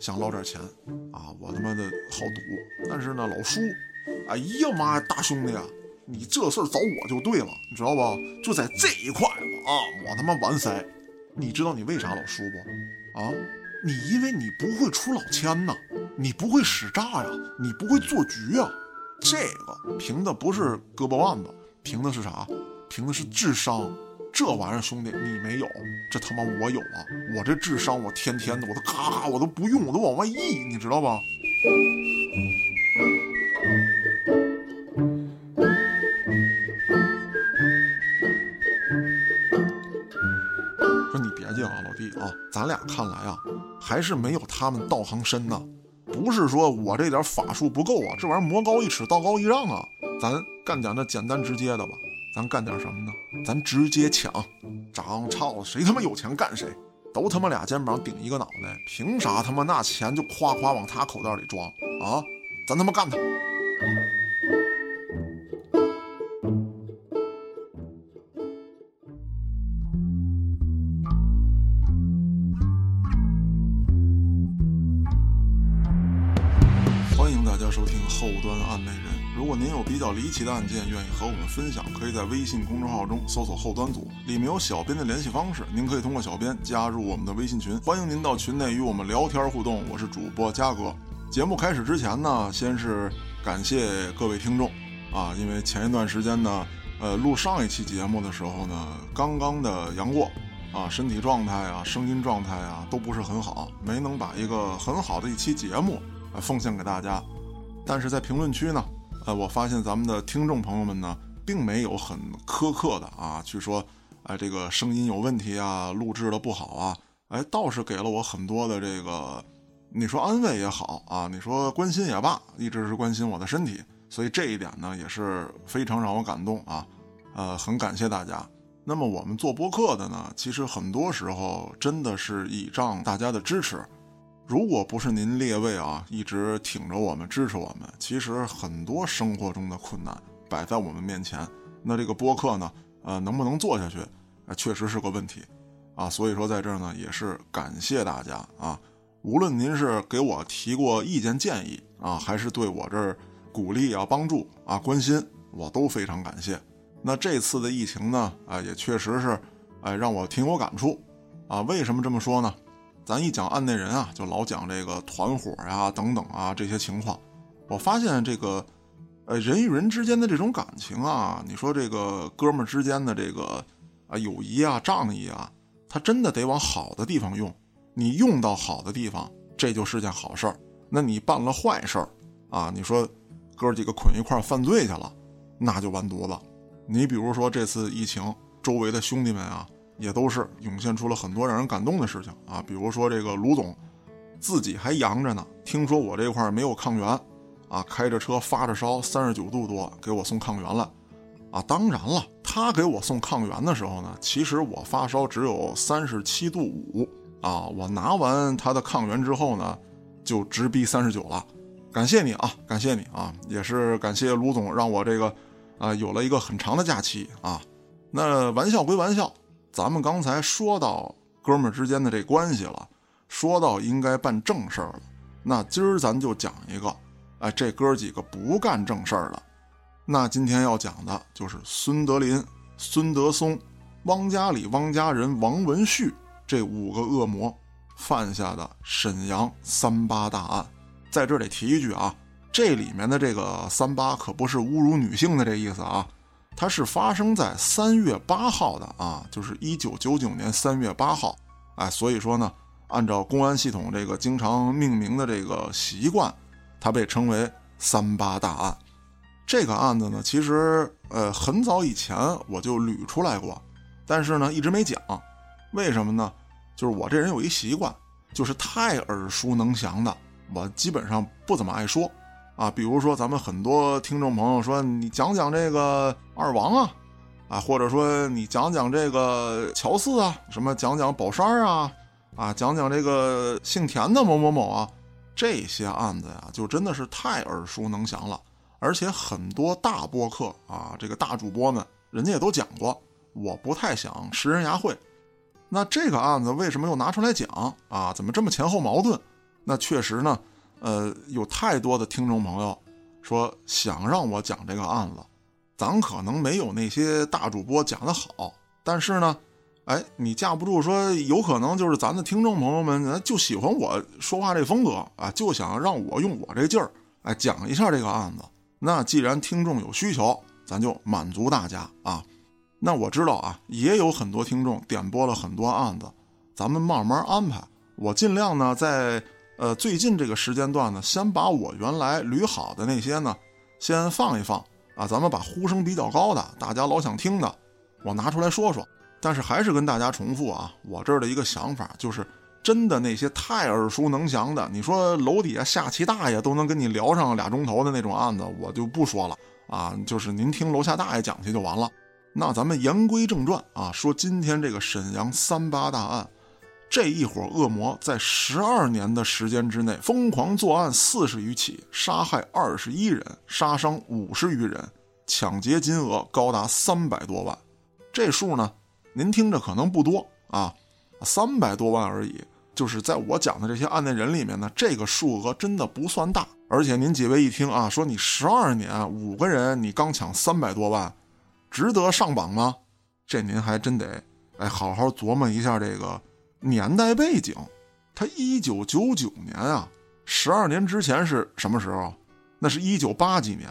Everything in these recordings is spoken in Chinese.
想捞点钱啊，我他妈的好赌，但是呢，老输。哎呀妈呀，大兄弟啊，你这事儿找我就对了，你知道不？就在这一块啊，我他妈完塞。你知道你为啥老输不？啊，你因为你不会出老千呐，你不会使诈呀，你不会做局啊。这个凭的不是胳膊腕子，凭的是啥？凭的是智商。这玩意儿，兄弟，你没有，这他妈我有啊！我这智商，我天天的，我都咔咔，我都不用，我都往外溢，你知道吧？说你别介啊，老弟啊，咱俩看来啊，还是没有他们道行深呐。不是说我这点法术不够啊，这玩意儿魔高一尺，道高一丈啊。咱干点那简单直接的吧。咱干点什么呢？咱直接抢，长操，谁他妈有钱干谁，都他妈俩肩膀顶一个脑袋，凭啥他妈那钱就夸夸往他口袋里装啊？咱他妈干他！比较离奇的案件，愿意和我们分享，可以在微信公众号中搜索“后端组”，里面有小编的联系方式，您可以通过小编加入我们的微信群，欢迎您到群内与我们聊天互动。我是主播嘉哥。节目开始之前呢，先是感谢各位听众啊，因为前一段时间呢，呃，录上一期节目的时候呢，刚刚的阳过啊，身体状态啊，声音状态啊，都不是很好，没能把一个很好的一期节目奉献给大家。但是在评论区呢。呃，我发现咱们的听众朋友们呢，并没有很苛刻的啊，去说，哎，这个声音有问题啊，录制的不好啊，哎，倒是给了我很多的这个，你说安慰也好啊，你说关心也罢，一直是关心我的身体，所以这一点呢，也是非常让我感动啊，呃，很感谢大家。那么我们做播客的呢，其实很多时候真的是倚仗大家的支持。如果不是您列位啊一直挺着我们支持我们，其实很多生活中的困难摆在我们面前，那这个播客呢，呃，能不能做下去，确实是个问题，啊，所以说在这儿呢也是感谢大家啊，无论您是给我提过意见建议啊，还是对我这儿鼓励啊、帮助啊、关心，我都非常感谢。那这次的疫情呢，啊，也确实是，哎，让我挺有感触，啊，为什么这么说呢？咱一讲案内人啊，就老讲这个团伙呀、等等啊这些情况。我发现这个，呃，人与人之间的这种感情啊，你说这个哥们之间的这个啊友谊啊、仗义啊，他真的得往好的地方用。你用到好的地方，这就是件好事儿。那你办了坏事儿啊，你说哥几个捆一块犯罪去了，那就完犊子。你比如说这次疫情，周围的兄弟们啊。也都是涌现出了很多让人感动的事情啊，比如说这个卢总，自己还阳着呢，听说我这块没有抗原，啊，开着车发着烧，三十九度多给我送抗原了，啊，当然了，他给我送抗原的时候呢，其实我发烧只有三十七度五啊，我拿完他的抗原之后呢，就直逼三十九了，感谢你啊，感谢你啊，也是感谢卢总让我这个，啊，有了一个很长的假期啊，那玩笑归玩笑。咱们刚才说到哥们儿之间的这关系了，说到应该办正事儿了，那今儿咱就讲一个，哎，这哥几个不干正事儿了。那今天要讲的就是孙德林、孙德松、汪家里、汪家人、王文旭这五个恶魔犯下的沈阳三八大案。在这里提一句啊，这里面的这个三八可不是侮辱女性的这意思啊。它是发生在三月八号的啊，就是一九九九年三月八号，哎，所以说呢，按照公安系统这个经常命名的这个习惯，它被称为三八大案。这个案子呢，其实呃很早以前我就捋出来过，但是呢一直没讲，为什么呢？就是我这人有一习惯，就是太耳熟能详的，我基本上不怎么爱说。啊，比如说咱们很多听众朋友说，你讲讲这个二王啊，啊，或者说你讲讲这个乔四啊，什么讲讲宝山啊，啊，讲讲这个姓田的某某某啊，这些案子呀，就真的是太耳熟能详了。而且很多大播客啊，这个大主播们，人家也都讲过，我不太想食人牙慧。那这个案子为什么又拿出来讲啊？怎么这么前后矛盾？那确实呢，呃，有太多的听众朋友说想让我讲这个案子，咱可能没有那些大主播讲的好，但是呢，哎，你架不住说有可能就是咱的听众朋友们就喜欢我说话这风格啊，就想让我用我这劲儿哎讲一下这个案子。那既然听众有需求，咱就满足大家啊。那我知道啊，也有很多听众点播了很多案子，咱们慢慢安排。我尽量呢，在呃最近这个时间段呢，先把我原来捋好的那些呢，先放一放啊。咱们把呼声比较高的，大家老想听的，我拿出来说说。但是还是跟大家重复啊，我这儿的一个想法就是，真的那些太耳熟能详的，你说楼底下下棋大爷都能跟你聊上俩钟头的那种案子，我就不说了啊。就是您听楼下大爷讲去就完了。那咱们言归正传啊，说今天这个沈阳三八大案，这一伙恶魔在十二年的时间之内疯狂作案四十余起，杀害二十一人，杀伤五十余人，抢劫金额高达三百多万。这数呢，您听着可能不多啊，三百多万而已。就是在我讲的这些案内人里面呢，这个数额真的不算大。而且您几位一听啊，说你十二年五个人，你刚抢三百多万。值得上榜吗？这您还真得哎好好琢磨一下这个年代背景。他一九九九年啊，十二年之前是什么时候？那是一九八几年。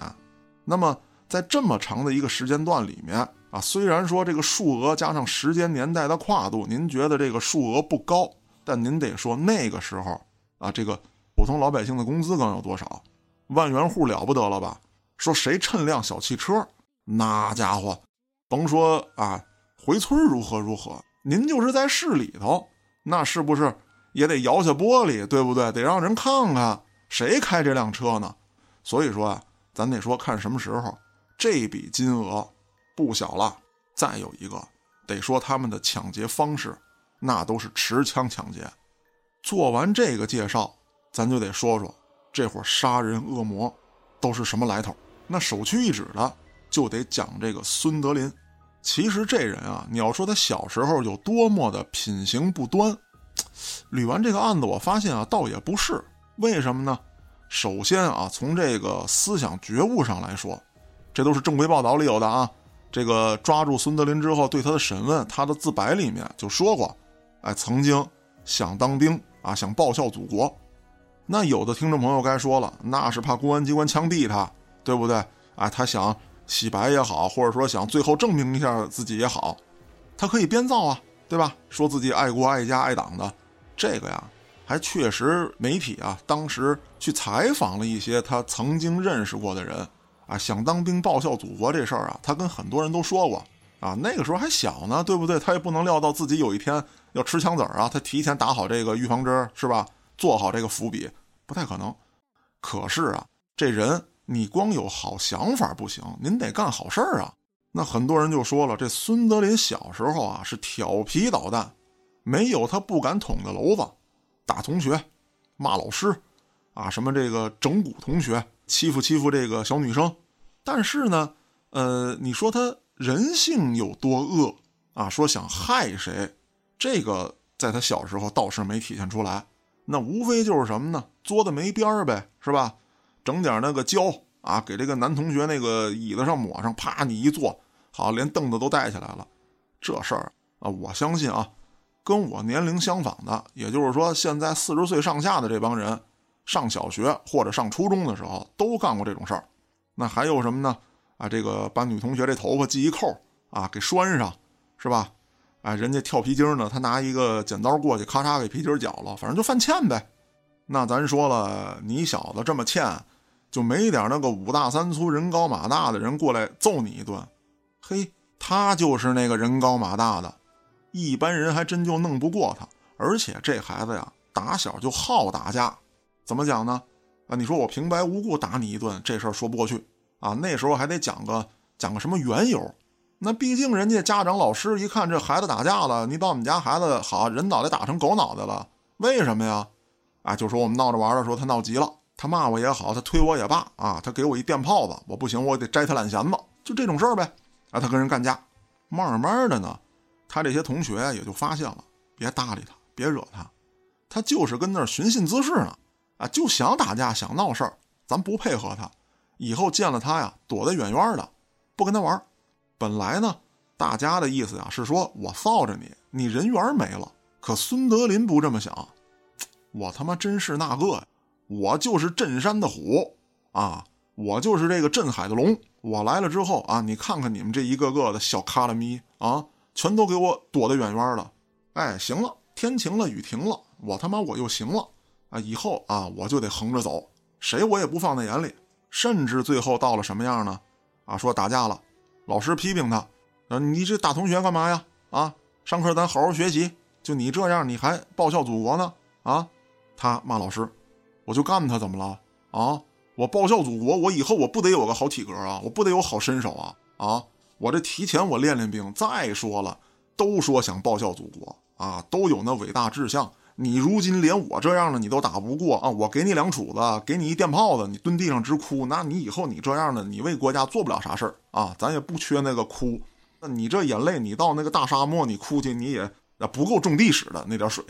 那么在这么长的一个时间段里面啊，虽然说这个数额加上时间年代的跨度，您觉得这个数额不高，但您得说那个时候啊，这个普通老百姓的工资能有多少？万元户了不得了吧？说谁趁辆小汽车？那家伙，甭说啊，回村如何如何，您就是在市里头，那是不是也得摇下玻璃，对不对？得让人看看谁开这辆车呢？所以说啊，咱得说看什么时候，这笔金额不小了。再有一个，得说他们的抢劫方式，那都是持枪抢劫。做完这个介绍，咱就得说说这伙杀人恶魔都是什么来头。那首屈一指的。就得讲这个孙德林。其实这人啊，你要说他小时候有多么的品行不端，捋完这个案子，我发现啊，倒也不是。为什么呢？首先啊，从这个思想觉悟上来说，这都是正规报道里有的啊。这个抓住孙德林之后，对他的审问，他的自白里面就说过，哎，曾经想当兵啊，想报效祖国。那有的听众朋友该说了，那是怕公安机关枪毙他，对不对？啊，他想。洗白也好，或者说想最后证明一下自己也好，他可以编造啊，对吧？说自己爱国爱家爱党的，这个呀，还确实媒体啊，当时去采访了一些他曾经认识过的人啊，想当兵报效祖国这事儿啊，他跟很多人都说过啊。那个时候还小呢，对不对？他也不能料到自己有一天要吃枪子儿啊，他提前打好这个预防针是吧？做好这个伏笔，不太可能。可是啊，这人。你光有好想法不行，您得干好事儿啊！那很多人就说了，这孙德林小时候啊是调皮捣蛋，没有他不敢捅的娄子，打同学，骂老师，啊什么这个整蛊同学，欺负欺负这个小女生。但是呢，呃，你说他人性有多恶啊？说想害谁，这个在他小时候倒是没体现出来。那无非就是什么呢？作的没边儿呗，是吧？整点那个胶啊，给这个男同学那个椅子上抹上，啪，你一坐，好，连凳子都带起来了。这事儿啊，我相信啊，跟我年龄相仿的，也就是说现在四十岁上下的这帮人，上小学或者上初中的时候都干过这种事儿。那还有什么呢？啊，这个把女同学这头发系一扣啊，给拴上，是吧？哎，人家跳皮筋呢，他拿一个剪刀过去，咔嚓给皮筋绞了，反正就犯欠呗。那咱说了，你小子这么欠，就没点那个五大三粗、人高马大的人过来揍你一顿？嘿，他就是那个人高马大的，一般人还真就弄不过他。而且这孩子呀，打小就好打架，怎么讲呢？啊，你说我平白无故打你一顿，这事儿说不过去啊。那时候还得讲个讲个什么缘由？那毕竟人家家长老师一看这孩子打架了，你把我们家孩子好人脑袋打成狗脑袋了，为什么呀？啊，就说我们闹着玩的时候，他闹急了，他骂我也好，他推我也罢，啊，他给我一电炮子，我不行，我得摘他懒弦子，就这种事儿呗。啊，他跟人干架，慢慢的呢，他这些同学也就发现了，别搭理他，别惹他。他就是跟那儿寻衅滋事呢，啊，就想打架，想闹事儿，咱不配合他，以后见了他呀，躲得远远的，不跟他玩。本来呢，大家的意思呀是说我臊着你，你人缘没了。可孙德林不这么想，我他妈真是那个呀，我就是镇山的虎啊，我就是这个镇海的龙。我来了之后啊，你看看你们这一个个的小卡拉咪啊，全都给我躲得远远的。哎，行了，天晴了，雨停了。我他妈我又行了啊！以后啊，我就得横着走，谁我也不放在眼里。甚至最后到了什么样呢？啊，说打架了，老师批评他，啊，你这大同学干嘛呀？啊，上课咱好好学习，就你这样，你还报效祖国呢？啊，他骂老师，我就干他怎么了？啊，我报效祖国，我以后我不得有个好体格啊？我不得有好身手啊？啊，我这提前我练练兵。再说了，都说想报效祖国啊，都有那伟大志向。你如今连我这样的你都打不过啊！我给你两杵子，给你一电炮子，你蹲地上直哭，那你以后你这样的，你为国家做不了啥事儿啊！咱也不缺那个哭，那你这眼泪，你到那个大沙漠你哭去，你也不够种地使的那点水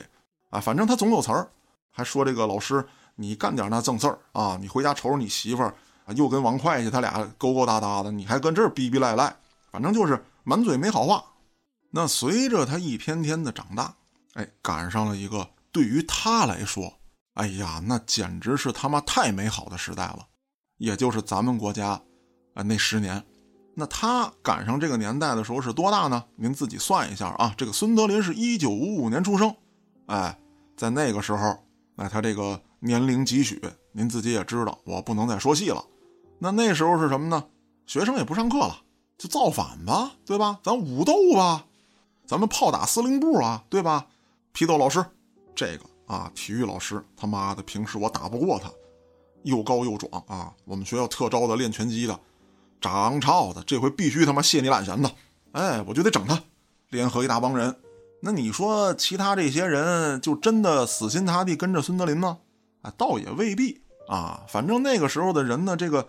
啊！反正他总有词儿，还说这个老师，你干点那正事儿啊！你回家瞅瞅你媳妇儿啊，又跟王会计他俩勾勾搭搭的，你还跟这儿逼逼赖赖，反正就是满嘴没好话。那随着他一天天的长大，哎，赶上了一个。对于他来说，哎呀，那简直是他妈太美好的时代了，也就是咱们国家，啊，那十年，那他赶上这个年代的时候是多大呢？您自己算一下啊。这个孙德林是一九五五年出生，哎，在那个时候，哎，他这个年龄几许，您自己也知道，我不能再说细了。那那时候是什么呢？学生也不上课了，就造反吧，对吧？咱武斗吧，咱们炮打司令部啊，对吧？批斗老师。这个啊，体育老师他妈的，平时我打不过他，又高又壮啊。我们学校特招的练拳击的，长超的，这回必须他妈卸你懒弦子，哎，我就得整他。联合一大帮人，那你说其他这些人就真的死心塌地跟着孙德林吗？啊，倒也未必啊。反正那个时候的人呢，这个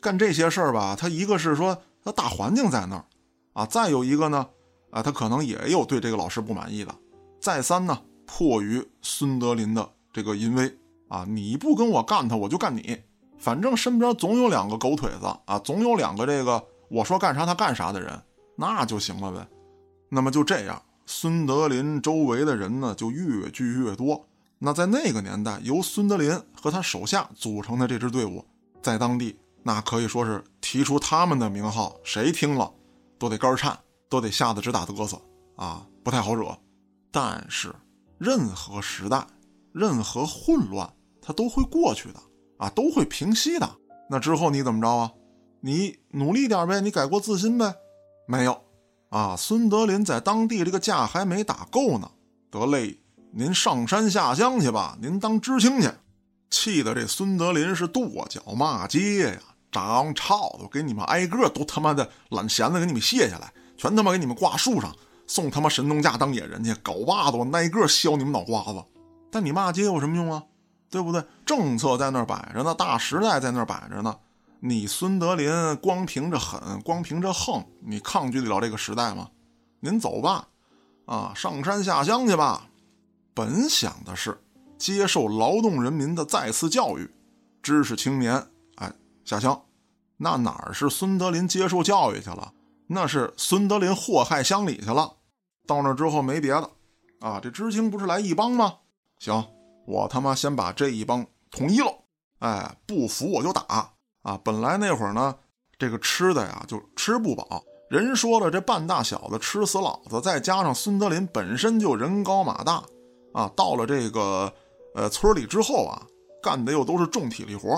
干这些事儿吧，他一个是说他大环境在那儿啊，再有一个呢，啊，他可能也有对这个老师不满意的，再三呢。迫于孙德林的这个淫威啊，你不跟我干他，我就干你。反正身边总有两个狗腿子啊，总有两个这个我说干啥他干啥的人，那就行了呗。那么就这样，孙德林周围的人呢就越聚越多。那在那个年代，由孙德林和他手下组成的这支队伍，在当地那可以说是提出他们的名号，谁听了都得肝颤，都得吓得直打哆嗦啊，不太好惹。但是。任何时代，任何混乱，它都会过去的啊，都会平息的。那之后你怎么着啊？你努力点呗，你改过自新呗？没有啊。孙德林在当地这个架还没打够呢，得嘞，您上山下乡去吧，您当知青去。气得这孙德林是跺脚骂街呀，长操都给你们挨个都他妈的揽弦子给你们卸下来，全他妈给你们挂树上。送他妈神农架当野人去，搞把子我挨个削你们脑瓜子！但你骂街有什么用啊？对不对？政策在那儿摆着呢，大时代在那儿摆着呢。你孙德林光凭着狠，光凭着横，你抗拒得了这个时代吗？您走吧，啊，上山下乡去吧。本想的是接受劳动人民的再次教育，知识青年，哎，下乡，那哪儿是孙德林接受教育去了？那是孙德林祸害乡里去了，到那之后没别的，啊，这知青不是来一帮吗？行，我他妈先把这一帮统一了，哎，不服我就打啊！本来那会儿呢，这个吃的呀就吃不饱，人说了，这半大小子吃死老子，再加上孙德林本身就人高马大，啊，到了这个呃村里之后啊，干的又都是重体力活，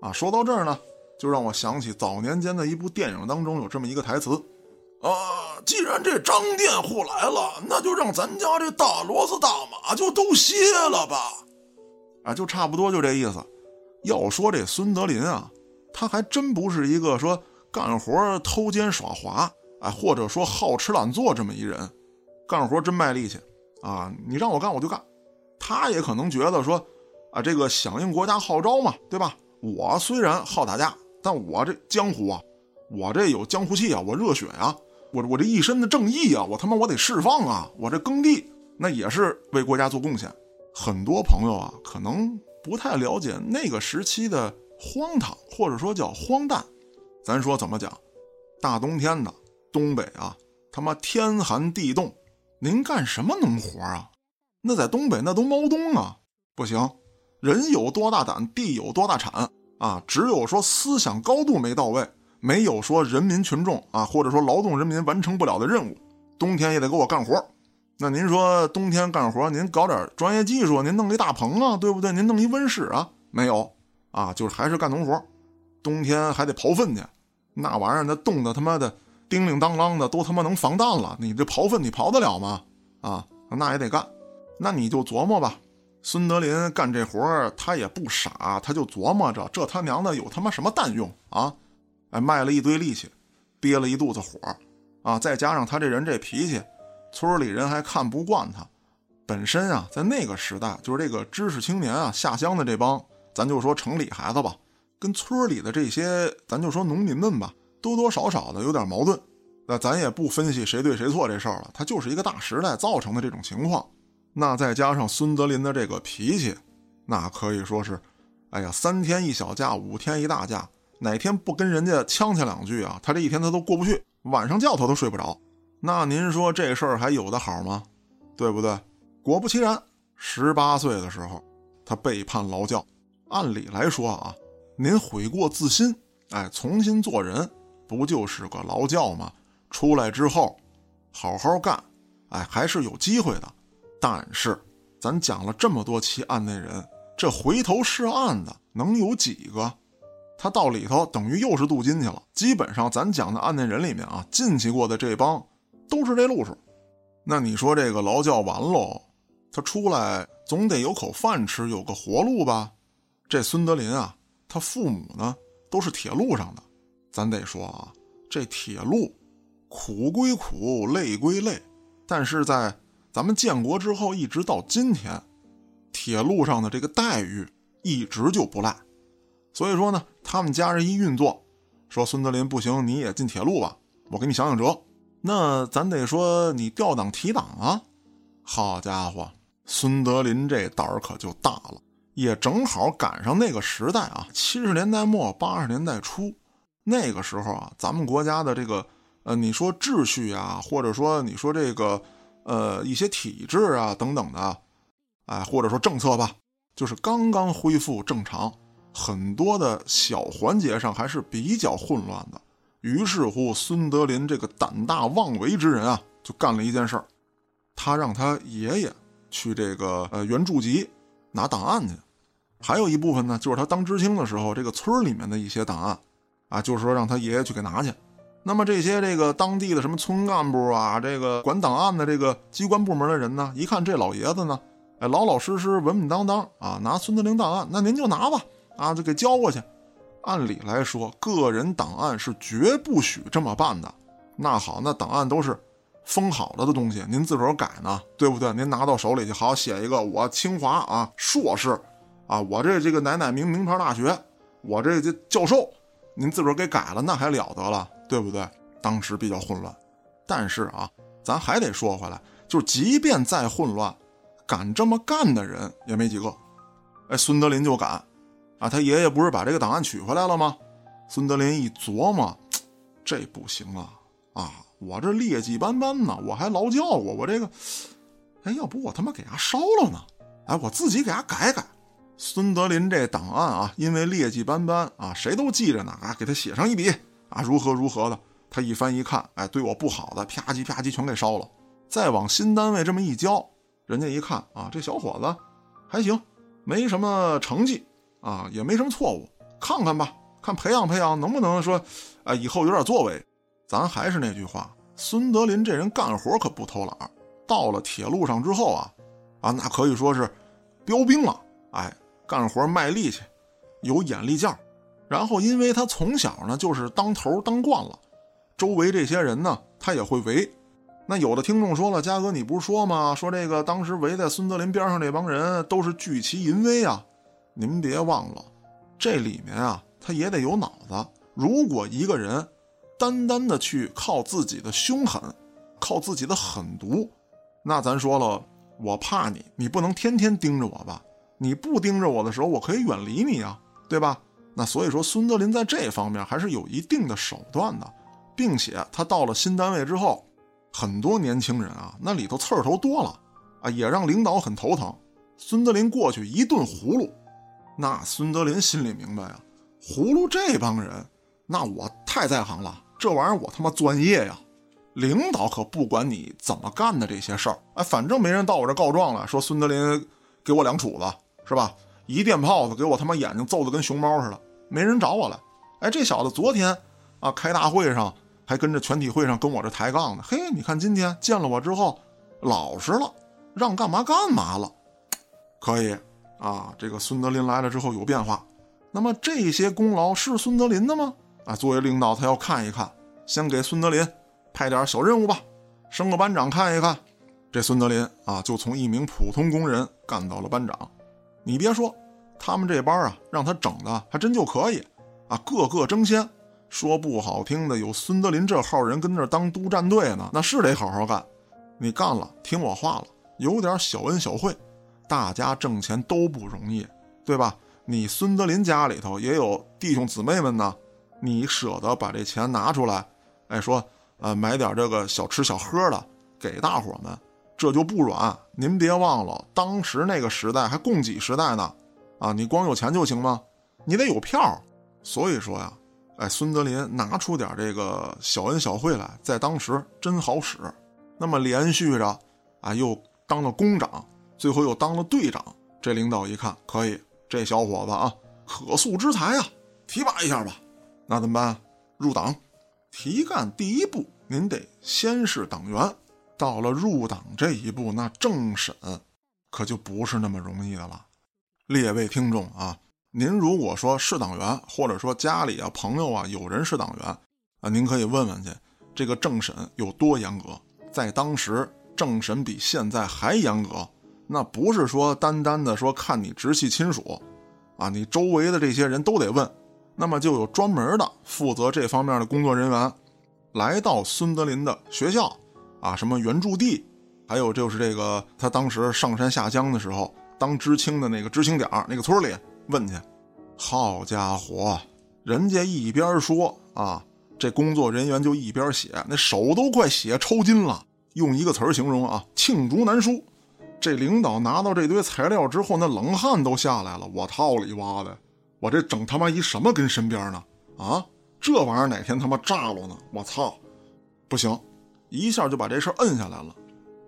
啊，说到这儿呢。就让我想起早年间的一部电影当中有这么一个台词，啊，既然这张佃户来了，那就让咱家这大骡子大马就都歇了吧，啊，就差不多就这意思。要说这孙德林啊，他还真不是一个说干活偷奸耍滑，哎，或者说好吃懒做这么一人，干活真卖力气啊，你让我干我就干。他也可能觉得说，啊，这个响应国家号召嘛，对吧？我虽然好打架。但我这江湖啊，我这有江湖气啊，我热血啊，我我这一身的正义啊，我他妈我得释放啊，我这耕地那也是为国家做贡献，很多朋友啊，可能不太了解那个时期的荒唐，或者说叫荒诞。咱说怎么讲？大冬天的东北啊，他妈天寒地冻，您干什么农活啊？那在东北那都猫冬啊，不行。人有多大胆，地有多大产啊！只有说思想高度没到位，没有说人民群众啊，或者说劳动人民完成不了的任务，冬天也得给我干活。那您说冬天干活，您搞点专业技术，您弄一大棚啊，对不对？您弄一温室啊，没有啊，就是还是干农活。冬天还得刨粪去，那玩意儿那冻得他妈的叮铃当啷的，都他妈能防弹了。你这刨粪你刨得了吗？啊，那也得干。那你就琢磨吧。孙德林干这活儿，他也不傻，他就琢磨着这他娘的有他妈什么蛋用啊？哎，卖了一堆力气，憋了一肚子火，啊，再加上他这人这脾气，村里人还看不惯他。本身啊，在那个时代，就是这个知识青年啊，下乡的这帮，咱就说城里孩子吧，跟村里的这些，咱就说农民们吧，多多少少的有点矛盾。那咱也不分析谁对谁错这事儿了，他就是一个大时代造成的这种情况。那再加上孙德林的这个脾气，那可以说是，哎呀，三天一小架，五天一大架，哪天不跟人家呛呛两句啊，他这一天他都过不去，晚上觉他都睡不着。那您说这事儿还有的好吗？对不对？果不其然，十八岁的时候，他背叛劳教。按理来说啊，您悔过自新，哎，重新做人，不就是个劳教吗？出来之后，好好干，哎，还是有机会的。但是，咱讲了这么多期案内人，这回头是岸的能有几个？他到里头等于又是镀金去了。基本上，咱讲的案内人里面啊，进去过的这帮都是这路数。那你说这个劳教完喽，他出来总得有口饭吃，有个活路吧？这孙德林啊，他父母呢都是铁路上的，咱得说啊，这铁路苦归苦，累归累，但是在咱们建国之后一直到今天，铁路上的这个待遇一直就不赖，所以说呢，他们家人一运作，说孙德林不行，你也进铁路吧，我给你想想辙。那咱得说你调档提档啊。好家伙，孙德林这胆儿可就大了，也正好赶上那个时代啊，七十年代末八十年代初，那个时候啊，咱们国家的这个呃，你说秩序啊，或者说你说这个。呃，一些体制啊等等的，哎，或者说政策吧，就是刚刚恢复正常，很多的小环节上还是比较混乱的。于是乎，孙德林这个胆大妄为之人啊，就干了一件事儿，他让他爷爷去这个呃原住籍拿档案去，还有一部分呢，就是他当知青的时候，这个村里面的一些档案，啊，就是说让他爷爷去给拿去。那么这些这个当地的什么村干部啊，这个管档案的这个机关部门的人呢，一看这老爷子呢，哎，老老实实、稳稳当当啊，拿孙德林档案，那您就拿吧，啊，就给交过去。按理来说，个人档案是绝不许这么办的。那好，那档案都是封好了的东西，您自个儿改呢，对不对？您拿到手里去，好写一个我清华啊硕士，啊，我这这个奶奶名名牌大学，我这这教授，您自个儿给改了，那还了得了。对不对？当时比较混乱，但是啊，咱还得说回来，就是即便再混乱，敢这么干的人也没几个。哎，孙德林就敢，啊，他爷爷不是把这个档案取回来了吗？孙德林一琢磨，这不行啊，啊，我这劣迹斑斑呢，我还劳教过，我这个，哎，要不我他妈给他烧了呢？哎，我自己给他改改。孙德林这档案啊，因为劣迹斑斑啊，谁都记着呢，啊，给他写上一笔。啊，如何如何的？他一翻一看，哎，对我不好的，啪叽啪叽全给烧了。再往新单位这么一交，人家一看啊，这小伙子还行，没什么成绩啊，也没什么错误，看看吧，看培养培养，能不能说，啊，以后有点作为。咱还是那句话，孙德林这人干活可不偷懒。到了铁路上之后啊，啊，那可以说是标兵了。哎，干活卖力气，有眼力劲儿。然后，因为他从小呢就是当头当惯了，周围这些人呢他也会围。那有的听众说了：“嘉哥，你不是说吗？说这个当时围在孙德林边上这帮人都是聚其淫威啊！您别忘了，这里面啊他也得有脑子。如果一个人单单的去靠自己的凶狠，靠自己的狠毒，那咱说了，我怕你，你不能天天盯着我吧？你不盯着我的时候，我可以远离你呀，对吧？那所以说，孙德林在这方面还是有一定的手段的，并且他到了新单位之后，很多年轻人啊，那里头刺儿头多了啊，也让领导很头疼。孙德林过去一顿葫芦，那孙德林心里明白呀，葫芦这帮人，那我太在行了，这玩意儿我他妈专业呀。领导可不管你怎么干的这些事儿，哎，反正没人到我这告状了，说孙德林给我两杵子，是吧？一电炮子给我他妈眼睛揍得跟熊猫似的，没人找我了。哎，这小子昨天啊开大会上还跟着全体会上跟我这抬杠呢。嘿，你看今天见了我之后老实了，让干嘛干嘛了。可以啊，这个孙德林来了之后有变化。那么这些功劳是孙德林的吗？啊，作为领导他要看一看，先给孙德林。派点小任务吧，升个班长看一看。这孙德林啊，就从一名普通工人干到了班长。你别说，他们这班啊，让他整的还真就可以啊，个个争先。说不好听的，有孙德林这号人跟那当督战队呢，那是得好好干。你干了，听我话了，有点小恩小惠，大家挣钱都不容易，对吧？你孙德林家里头也有弟兄姊妹们呢，你舍得把这钱拿出来？哎，说。啊，买点这个小吃小喝的给大伙们，这就不软。您别忘了，当时那个时代还供给时代呢，啊，你光有钱就行吗？你得有票。所以说呀，哎，孙德林拿出点这个小恩小惠来，在当时真好使。那么连续着，啊，又当了工长，最后又当了队长。这领导一看，可以，这小伙子啊，可塑之才啊，提拔一下吧。那怎么办？入党。提干第一步，您得先是党员。到了入党这一步，那政审可就不是那么容易的了。列位听众啊，您如果说是党员，或者说家里啊朋友啊有人是党员啊，您可以问问去，这个政审有多严格？在当时，政审比现在还严格。那不是说单单的说看你直系亲属啊，你周围的这些人都得问。那么就有专门的负责这方面的工作人员，来到孙德林的学校，啊，什么原驻地，还有就是这个他当时上山下乡的时候当知青的那个知青点那个村里问去。好家伙，人家一边说啊，这工作人员就一边写，那手都快写抽筋了。用一个词儿形容啊，罄竹难书。这领导拿到这堆材料之后，那冷汗都下来了。我操里哇的！我这整他妈一什么跟身边呢？啊，这玩意儿哪天他妈炸了呢？我操，不行，一下就把这事摁下来了。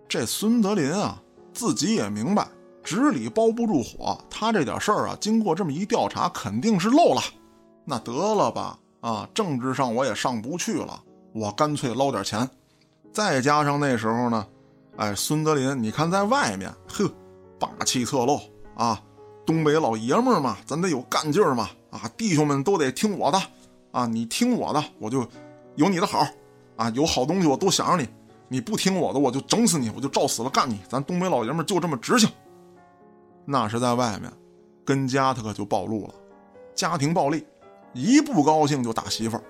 这孙德林啊，自己也明白，纸里包不住火，他这点事儿啊，经过这么一调查，肯定是漏了。那得了吧，啊，政治上我也上不去了，我干脆捞点钱。再加上那时候呢，哎，孙德林，你看在外面，呵，霸气侧漏啊。东北老爷们嘛，咱得有干劲嘛！啊，弟兄们都得听我的，啊，你听我的，我就有你的好，啊，有好东西我都想着你，你不听我的，我就整死你，我就照死了干你。咱东北老爷们就这么直性。那是在外面，跟家他可就暴露了，家庭暴力，一不高兴就打媳妇儿。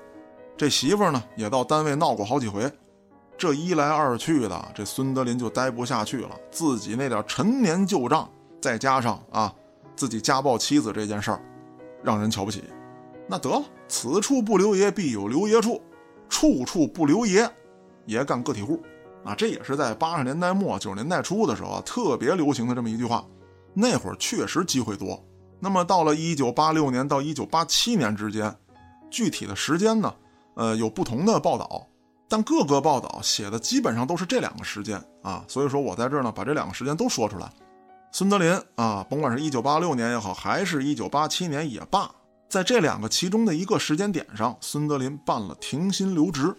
这媳妇儿呢，也到单位闹过好几回。这一来二去的，这孙德林就待不下去了，自己那点陈年旧账，再加上啊。自己家暴妻子这件事儿，让人瞧不起。那得了，此处不留爷，必有留爷处；处处不留爷，爷干个体户。啊，这也是在八十年代末九十年代初的时候啊，特别流行的这么一句话。那会儿确实机会多。那么到了一九八六年到一九八七年之间，具体的时间呢，呃，有不同的报道，但各个报道写的基本上都是这两个时间啊。所以说我在这儿呢，把这两个时间都说出来。孙德林啊，甭管是一九八六年也好，还是一九八七年也罢，在这两个其中的一个时间点上，孙德林办了停薪留职。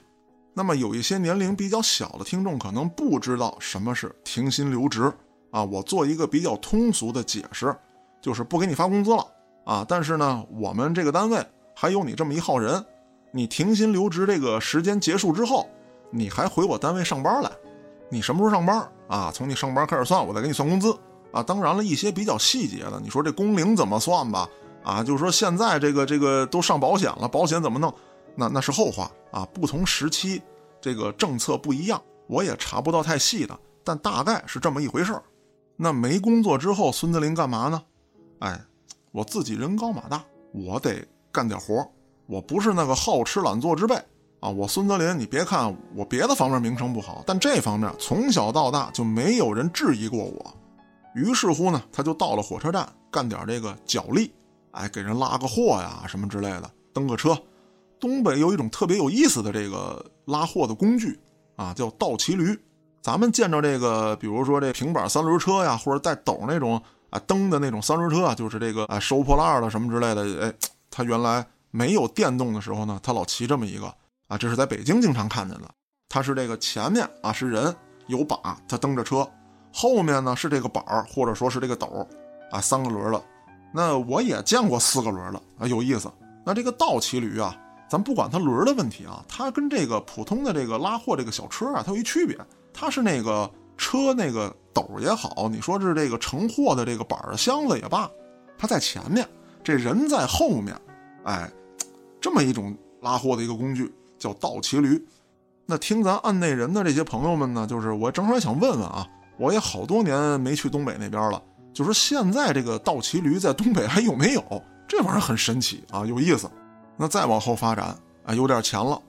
那么有一些年龄比较小的听众可能不知道什么是停薪留职啊，我做一个比较通俗的解释，就是不给你发工资了啊，但是呢，我们这个单位还有你这么一号人，你停薪留职这个时间结束之后，你还回我单位上班来，你什么时候上班啊？从你上班开始算，我再给你算工资。啊，当然了，一些比较细节的，你说这工龄怎么算吧？啊，就是说现在这个这个都上保险了，保险怎么弄？那那是后话啊。不同时期这个政策不一样，我也查不到太细的，但大概是这么一回事儿。那没工作之后，孙德林干嘛呢？哎，我自己人高马大，我得干点活我不是那个好吃懒做之辈啊。我孙德林，你别看我别的方面名声不好，但这方面从小到大就没有人质疑过我。于是乎呢，他就到了火车站干点这个脚力，哎，给人拉个货呀什么之类的，蹬个车。东北有一种特别有意思的这个拉货的工具啊，叫倒骑驴。咱们见着这个，比如说这平板三轮车呀，或者带斗那种啊蹬的那种三轮车啊，就是这个啊收破烂的什么之类的。哎，他原来没有电动的时候呢，他老骑这么一个啊，这是在北京经常看见的。他是这个前面啊是人有把，他蹬着车，后面呢是这个板儿或者说是这个斗啊三个轮的。那我也见过四个轮的啊，有意思。那这个倒骑驴啊。咱不管它轮的问题啊，它跟这个普通的这个拉货这个小车啊，它有一区别，它是那个车那个斗也好，你说是这个盛货的这个板儿箱子也罢，它在前面，这人在后面，哎，这么一种拉货的一个工具叫倒骑驴。那听咱案内人的这些朋友们呢，就是我正好想问问啊，我也好多年没去东北那边了，就是现在这个倒骑驴在东北还有没有？这玩意儿很神奇啊，有意思。那再往后发展，啊，有点钱了，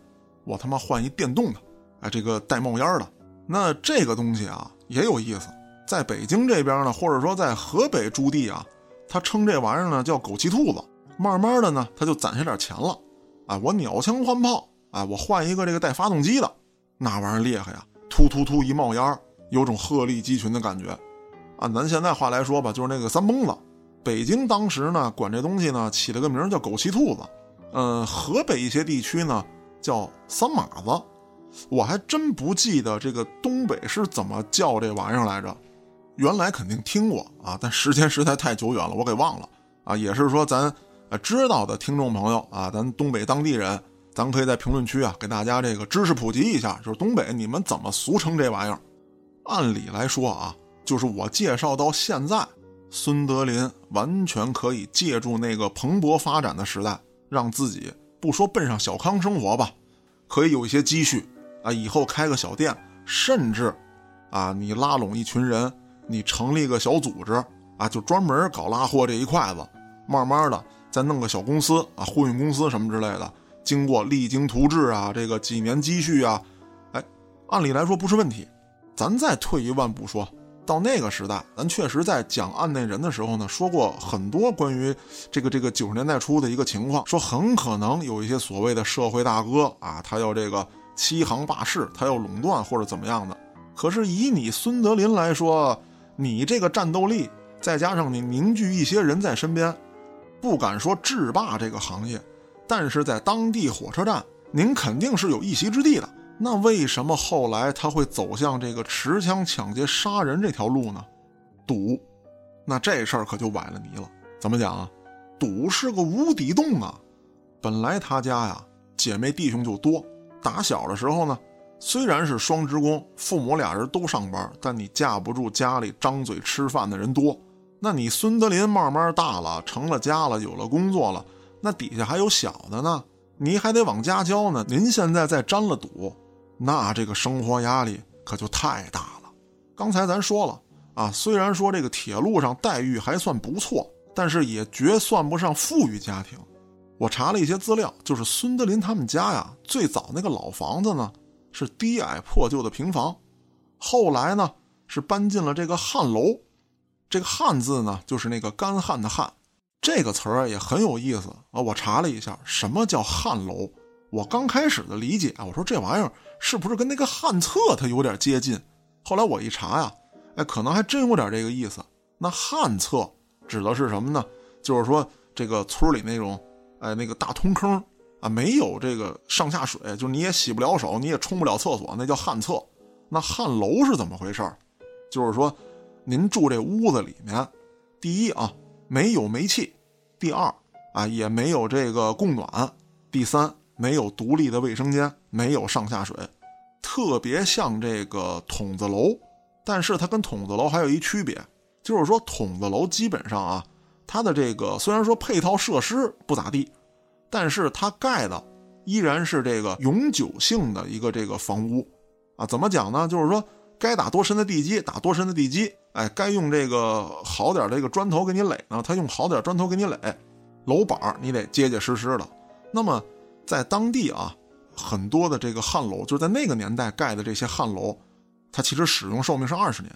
我他妈换一电动的，哎，这个带冒烟的。那这个东西啊也有意思，在北京这边呢，或者说在河北驻地啊，他称这玩意儿呢叫狗骑兔子。慢慢的呢，他就攒下点钱了，啊，我鸟枪换炮，啊，我换一个这个带发动机的，那玩意儿厉害呀，突突突一冒烟，有种鹤立鸡群的感觉。按咱现在话来说吧，就是那个三蹦子。北京当时呢管这东西呢起了个名叫枸杞兔子。呃，河北一些地区呢叫三马子，我还真不记得这个东北是怎么叫这玩意儿来着。原来肯定听过啊，但时间实在太久远了，我给忘了啊。也是说咱呃知道的听众朋友啊，咱东北当地人，咱可以在评论区啊给大家这个知识普及一下，就是东北你们怎么俗称这玩意儿？按理来说啊，就是我介绍到现在，孙德林完全可以借助那个蓬勃发展的时代。让自己不说奔上小康生活吧，可以有一些积蓄啊，以后开个小店，甚至啊，你拉拢一群人，你成立个小组织啊，就专门搞拉货这一块子，慢慢的再弄个小公司啊，货运公司什么之类的，经过励精图治啊，这个几年积蓄啊，哎，按理来说不是问题。咱再退一万步说。到那个时代，咱确实在讲案内人的时候呢，说过很多关于这个这个九十年代初的一个情况，说很可能有一些所谓的社会大哥啊，他要这个欺行霸市，他要垄断或者怎么样的。可是以你孙德林来说，你这个战斗力，再加上你凝聚一些人在身边，不敢说制霸这个行业，但是在当地火车站，您肯定是有一席之地的。那为什么后来他会走向这个持枪抢劫杀人这条路呢？赌，那这事儿可就崴了泥了。怎么讲啊？赌是个无底洞啊！本来他家呀姐妹弟兄就多，打小的时候呢，虽然是双职工，父母俩人都上班，但你架不住家里张嘴吃饭的人多。那你孙德林慢慢大了，成了家了，有了工作了，那底下还有小的呢，你还得往家交呢。您现在再沾了赌。那这个生活压力可就太大了。刚才咱说了啊，虽然说这个铁路上待遇还算不错，但是也绝算不上富裕家庭。我查了一些资料，就是孙德林他们家呀，最早那个老房子呢是低矮破旧的平房，后来呢是搬进了这个旱楼。这个汉字呢就是那个干旱的旱，这个词儿也很有意思啊。我查了一下，什么叫旱楼？我刚开始的理解啊，我说这玩意儿。是不是跟那个汉厕它有点接近？后来我一查呀，哎，可能还真有点这个意思。那汉厕指的是什么呢？就是说这个村里那种，哎，那个大通坑啊，没有这个上下水，就你也洗不了手，你也冲不了厕所，那叫旱厕。那旱楼是怎么回事？就是说，您住这屋子里面，第一啊，没有煤气；第二啊，也没有这个供暖；第三。没有独立的卫生间，没有上下水，特别像这个筒子楼。但是它跟筒子楼还有一区别，就是说筒子楼基本上啊，它的这个虽然说配套设施不咋地，但是它盖的依然是这个永久性的一个这个房屋啊。怎么讲呢？就是说该打多深的地基打多深的地基，哎，该用这个好点这个砖头给你垒呢，它用好点砖头给你垒，楼板你得结结实实的。那么在当地啊，很多的这个汉楼，就是在那个年代盖的这些汉楼，它其实使用寿命是二十年。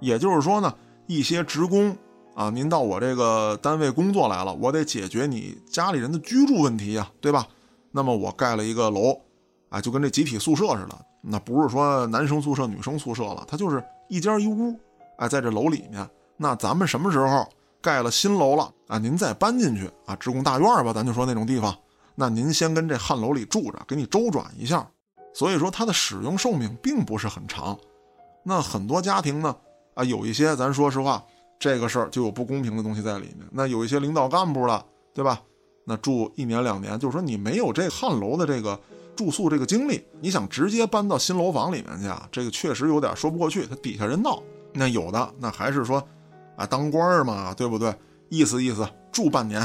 也就是说呢，一些职工啊，您到我这个单位工作来了，我得解决你家里人的居住问题呀，对吧？那么我盖了一个楼，啊，就跟这集体宿舍似的，那不是说男生宿舍、女生宿舍了，它就是一间一屋，哎，在这楼里面。那咱们什么时候盖了新楼了啊？您再搬进去啊，职工大院吧，咱就说那种地方。那您先跟这汉楼里住着，给你周转一下。所以说它的使用寿命并不是很长。那很多家庭呢？啊，有一些咱说实话，这个事儿就有不公平的东西在里面。那有一些领导干部了，对吧？那住一年两年，就是说你没有这汉楼的这个住宿这个经历，你想直接搬到新楼房里面去啊，这个确实有点说不过去。他底下人闹，那有的那还是说，啊，当官儿嘛，对不对？意思意思住半年，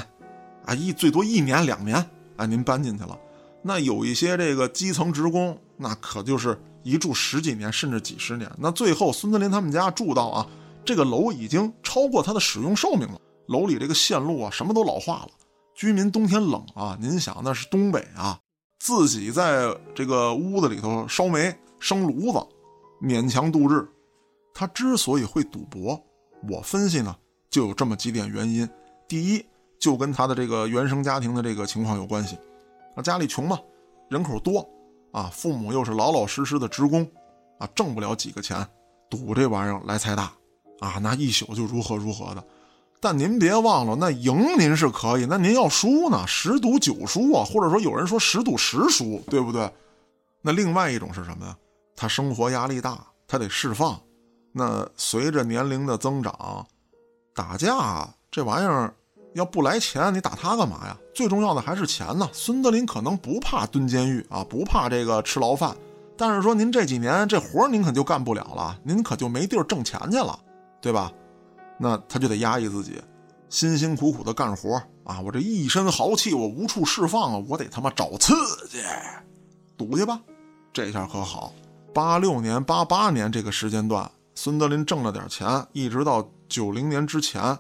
啊一最多一年两年，啊您搬进去了。那有一些这个基层职工，那可就是。一住十几年，甚至几十年，那最后孙德林他们家住到啊，这个楼已经超过它的使用寿命了。楼里这个线路啊，什么都老化了。居民冬天冷啊，您想那是东北啊，自己在这个屋子里头烧煤生炉子，勉强度日。他之所以会赌博，我分析呢，就有这么几点原因。第一，就跟他的这个原生家庭的这个情况有关系。啊，家里穷嘛，人口多。啊，父母又是老老实实的职工，啊，挣不了几个钱，赌这玩意儿来财大，啊，那一宿就如何如何的。但您别忘了，那赢您是可以，那您要输呢？十赌九输啊，或者说有人说十赌十输，对不对？那另外一种是什么呀？他生活压力大，他得释放。那随着年龄的增长，打架这玩意儿。要不来钱，你打他干嘛呀？最重要的还是钱呢。孙德林可能不怕蹲监狱啊，不怕这个吃牢饭，但是说您这几年这活您可就干不了了，您可就没地儿挣钱去了，对吧？那他就得压抑自己，辛辛苦苦的干活啊！我这一身豪气，我无处释放啊！我得他妈找刺激，赌去吧。这下可好，八六年、八八年这个时间段，孙德林挣了点钱，一直到九零年之前。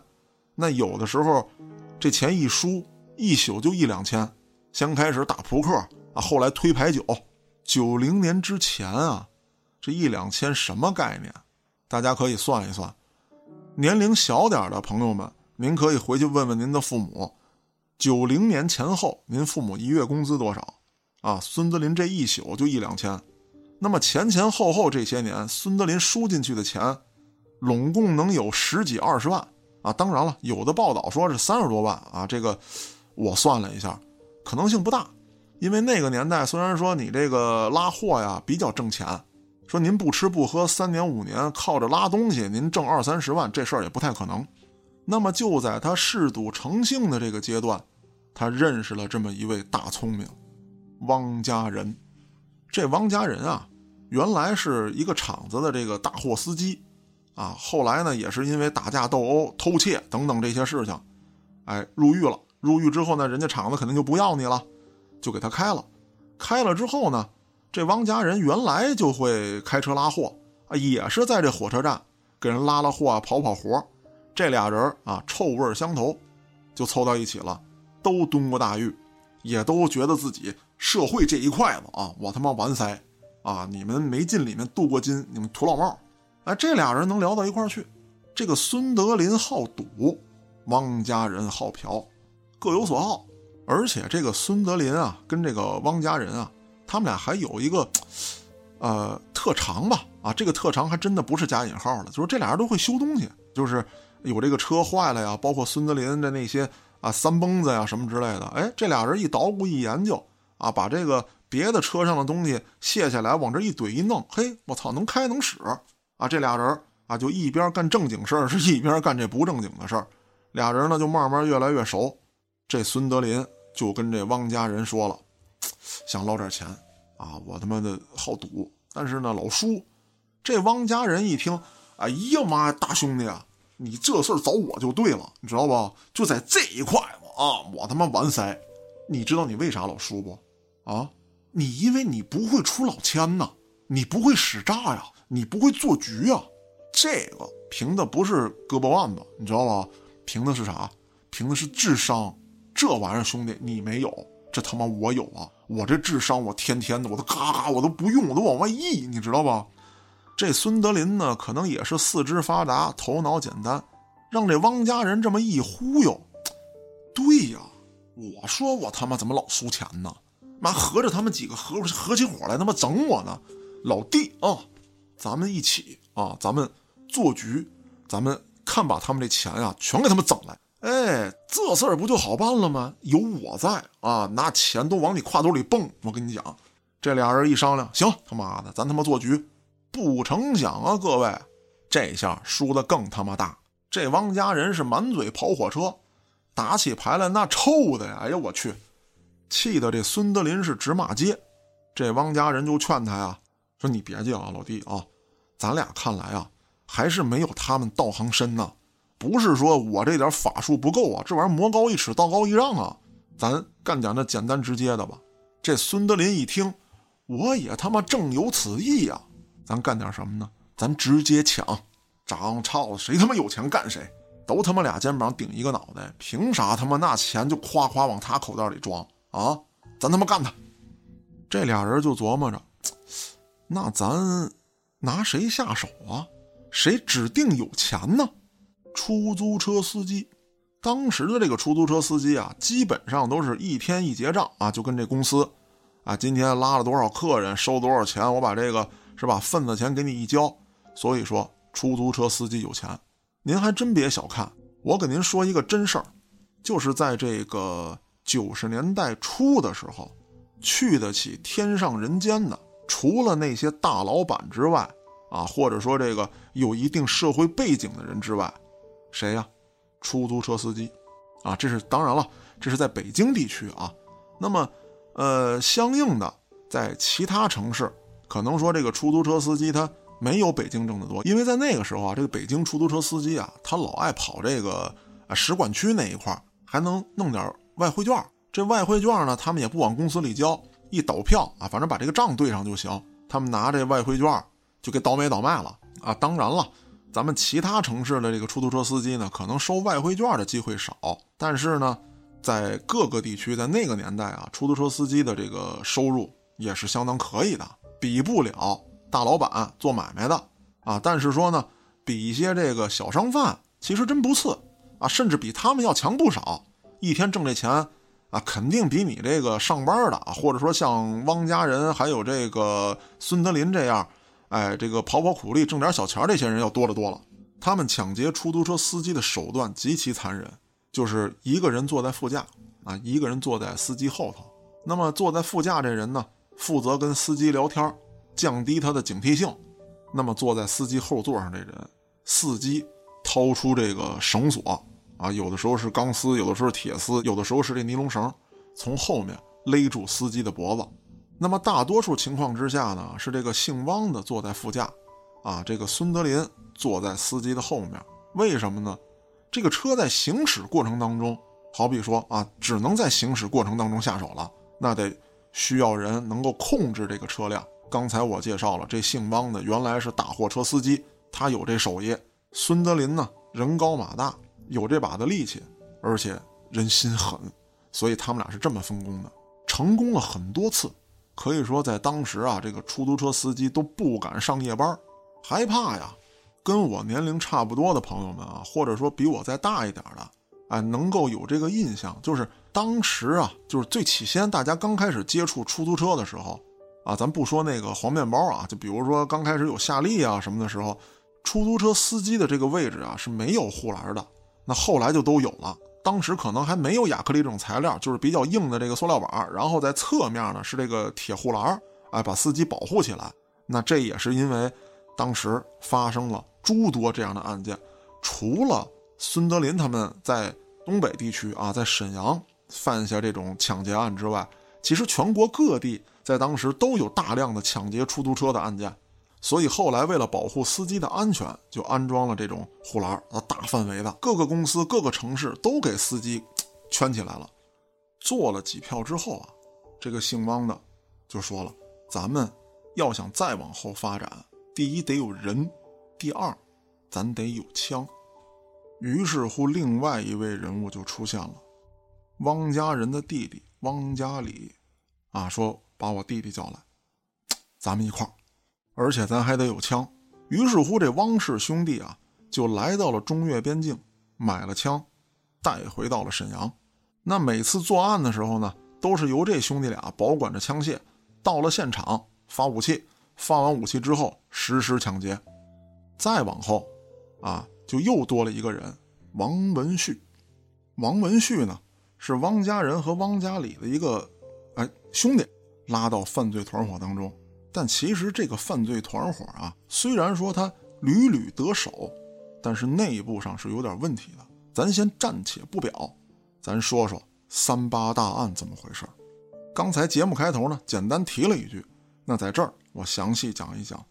那有的时候，这钱一输一宿就一两千。先开始打扑克啊，后来推牌九。九零年之前啊，这一两千什么概念？大家可以算一算。年龄小点的朋友们，您可以回去问问您的父母。九零年前后，您父母一月工资多少？啊，孙德林这一宿就一两千。那么前前后后这些年，孙德林输进去的钱，拢共能有十几二十万。啊，当然了，有的报道说是三十多万啊，这个我算了一下，可能性不大，因为那个年代虽然说你这个拉货呀比较挣钱，说您不吃不喝三年五年靠着拉东西您挣二三十万这事儿也不太可能。那么就在他嗜赌成性的这个阶段，他认识了这么一位大聪明，汪家人。这汪家人啊，原来是一个厂子的这个大货司机。啊，后来呢，也是因为打架斗殴、偷窃等等这些事情，哎，入狱了。入狱之后呢，人家厂子肯定就不要你了，就给他开了。开了之后呢，这汪家人原来就会开车拉货啊，也是在这火车站给人拉拉货啊，跑跑活。这俩人啊，臭味相投，就凑到一起了，都蹲过大狱，也都觉得自己社会这一块子啊，我他妈完塞啊！你们没进里面镀过金，你们土老帽。哎，这俩人能聊到一块儿去。这个孙德林好赌，汪家人好嫖，各有所好。而且这个孙德林啊，跟这个汪家人啊，他们俩还有一个呃特长吧？啊，这个特长还真的不是加引号的，就是这俩人都会修东西，就是有这个车坏了呀，包括孙德林的那些啊三蹦子呀什么之类的。哎，这俩人一捣鼓一研究啊，把这个别的车上的东西卸下来，往这一怼一弄，嘿，我操，能开能使。啊，这俩人啊，就一边干正经事儿，是一边干这不正经的事儿。俩人呢，就慢慢越来越熟。这孙德林就跟这汪家人说了，想捞点钱啊，我他妈的好赌，但是呢老输。这汪家人一听，哎呀妈呀，大兄弟啊，你这事儿找我就对了，你知道不？就在这一块啊，我他妈完塞。你知道你为啥老输不？啊，你因为你不会出老千呐，你不会使诈呀。你不会做局啊，这个凭的不是胳膊腕子，你知道吧？凭的是啥？凭的是智商。这玩意儿，兄弟，你没有，这他妈我有啊！我这智商，我天天的，我都嘎嘎，我都不用，我都往外溢，你知道吧？这孙德林呢，可能也是四肢发达，头脑简单，让这汪家人这么一忽悠。对呀，我说我他妈怎么老输钱呢？妈，合着他们几个合合起伙来他妈整我呢？老弟啊，咱们一起啊，咱们做局，咱们看把他们这钱呀全给他们整来。哎，这事儿不就好办了吗？有我在啊，拿钱都往你挎兜里蹦。我跟你讲，这俩人一商量，行，他妈的，咱他妈做局。不成想啊，各位，这下输的更他妈大。这汪家人是满嘴跑火车，打起牌来那臭的呀！哎呀，我去，气得这孙德林是直骂街。这汪家人就劝他呀，说你别介啊，老弟啊，咱俩看来啊，还是没有他们道行深呢。不是说我这点法术不够啊，这玩意儿魔高一尺，道高一丈啊，咱干点那简单直接的吧。这孙德林一听，我也他妈正有此意呀，咱干点什么呢？咱直接抢，长操谁他妈有钱干谁，都他妈俩肩膀顶一个脑袋，凭啥他妈那钱就夸夸往他口袋里装啊？咱他妈干他！这俩人就琢磨着，那咱拿谁下手啊？谁指定有钱呢？出租车司机，当时的这个出租车司机啊，基本上都是一天一结账啊，就跟这公司，啊，今天拉了多少客人，收多少钱，我把这个是吧份子钱给你一交。所以说，出租车司机有钱，您还真别小看。我给您说一个真事儿，就是在这个九十年代初的时候，去得起天上人间的，除了那些大老板之外，啊，或者说这个有一定社会背景的人之外。谁呀？出租车司机，啊，这是当然了，这是在北京地区啊。那么，呃，相应的，在其他城市，可能说这个出租车司机他没有北京挣得多，因为在那个时候啊，这个北京出租车司机啊，他老爱跑这个啊使馆区那一块，还能弄点外汇券。这外汇券呢，他们也不往公司里交，一倒票啊，反正把这个账对上就行。他们拿这外汇券就给倒买倒卖了啊。当然了。咱们其他城市的这个出租车司机呢，可能收外汇券的机会少，但是呢，在各个地区，在那个年代啊，出租车司机的这个收入也是相当可以的，比不了大老板做买卖的啊。但是说呢，比一些这个小商贩其实真不次啊，甚至比他们要强不少。一天挣这钱啊，肯定比你这个上班的，或者说像汪家人还有这个孙德林这样。哎，这个跑跑苦力挣点小钱这些人要多得多了。他们抢劫出租车司机的手段极其残忍，就是一个人坐在副驾，啊，一个人坐在司机后头。那么坐在副驾这人呢，负责跟司机聊天，降低他的警惕性。那么坐在司机后座上这人，伺机掏出这个绳索，啊，有的时候是钢丝，有的时候是铁丝，有的时候是这尼龙绳，从后面勒住司机的脖子。那么大多数情况之下呢，是这个姓汪的坐在副驾，啊，这个孙德林坐在司机的后面。为什么呢？这个车在行驶过程当中，好比说啊，只能在行驶过程当中下手了，那得需要人能够控制这个车辆。刚才我介绍了，这姓汪的原来是大货车司机，他有这手艺。孙德林呢，人高马大，有这把的力气，而且人心狠，所以他们俩是这么分工的，成功了很多次。可以说，在当时啊，这个出租车司机都不敢上夜班，害怕呀。跟我年龄差不多的朋友们啊，或者说比我再大一点的，哎，能够有这个印象，就是当时啊，就是最起先大家刚开始接触出租车的时候啊，咱不说那个黄面包啊，就比如说刚开始有夏利啊什么的时候，出租车司机的这个位置啊是没有护栏的，那后来就都有了。当时可能还没有亚克力这种材料，就是比较硬的这个塑料板，然后在侧面呢是这个铁护栏，哎，把司机保护起来。那这也是因为当时发生了诸多这样的案件，除了孙德林他们在东北地区啊，在沈阳犯下这种抢劫案之外，其实全国各地在当时都有大量的抢劫出租车的案件。所以后来为了保护司机的安全，就安装了这种护栏啊，大范围的各个公司、各个城市都给司机圈起来了。做了几票之后啊，这个姓汪的就说了：“咱们要想再往后发展，第一得有人，第二咱得有枪。于是乎，另外一位人物就出现了，汪家人的弟弟汪家里，啊，说把我弟弟叫来，咱们一块儿，而且咱还得有枪。于是乎，这汪氏兄弟啊，就来到了中越边境，买了枪，带回到了沈阳。那每次作案的时候呢，都是由这兄弟俩保管着枪械，到了现场发武器，发完武器之后实施抢劫。再往后，啊。就又多了一个人，王文旭。王文旭呢，是汪家人和汪家里的一个哎兄弟，拉到犯罪团伙当中。但其实这个犯罪团伙啊，虽然说他屡屡得手，但是内部上是有点问题的。咱先暂且不表，咱说说三八大案怎么回事。刚才节目开头呢，简单提了一句，那在这儿我详细讲一讲。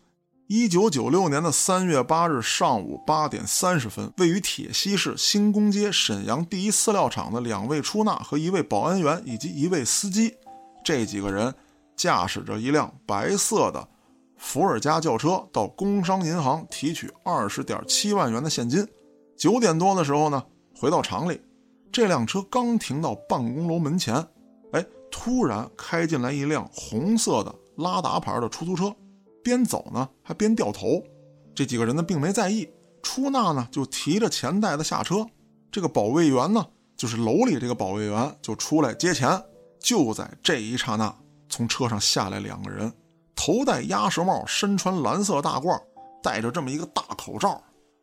一九九六年的三月八日上午八点三十分，位于铁西市新宫街沈阳第一饲料厂的两位出纳和一位保安员以及一位司机，这几个人驾驶着一辆白色的伏尔加轿车到工商银行提取二十点七万元的现金。九点多的时候呢，回到厂里，这辆车刚停到办公楼门前，哎，突然开进来一辆红色的拉达牌的出租车。边走呢，还边掉头。这几个人呢，并没在意。出纳呢，就提着钱袋子下车。这个保卫员呢，就是楼里这个保卫员，就出来接钱。就在这一刹那，从车上下来两个人，头戴鸭舌帽，身穿蓝色大褂，戴着这么一个大口罩，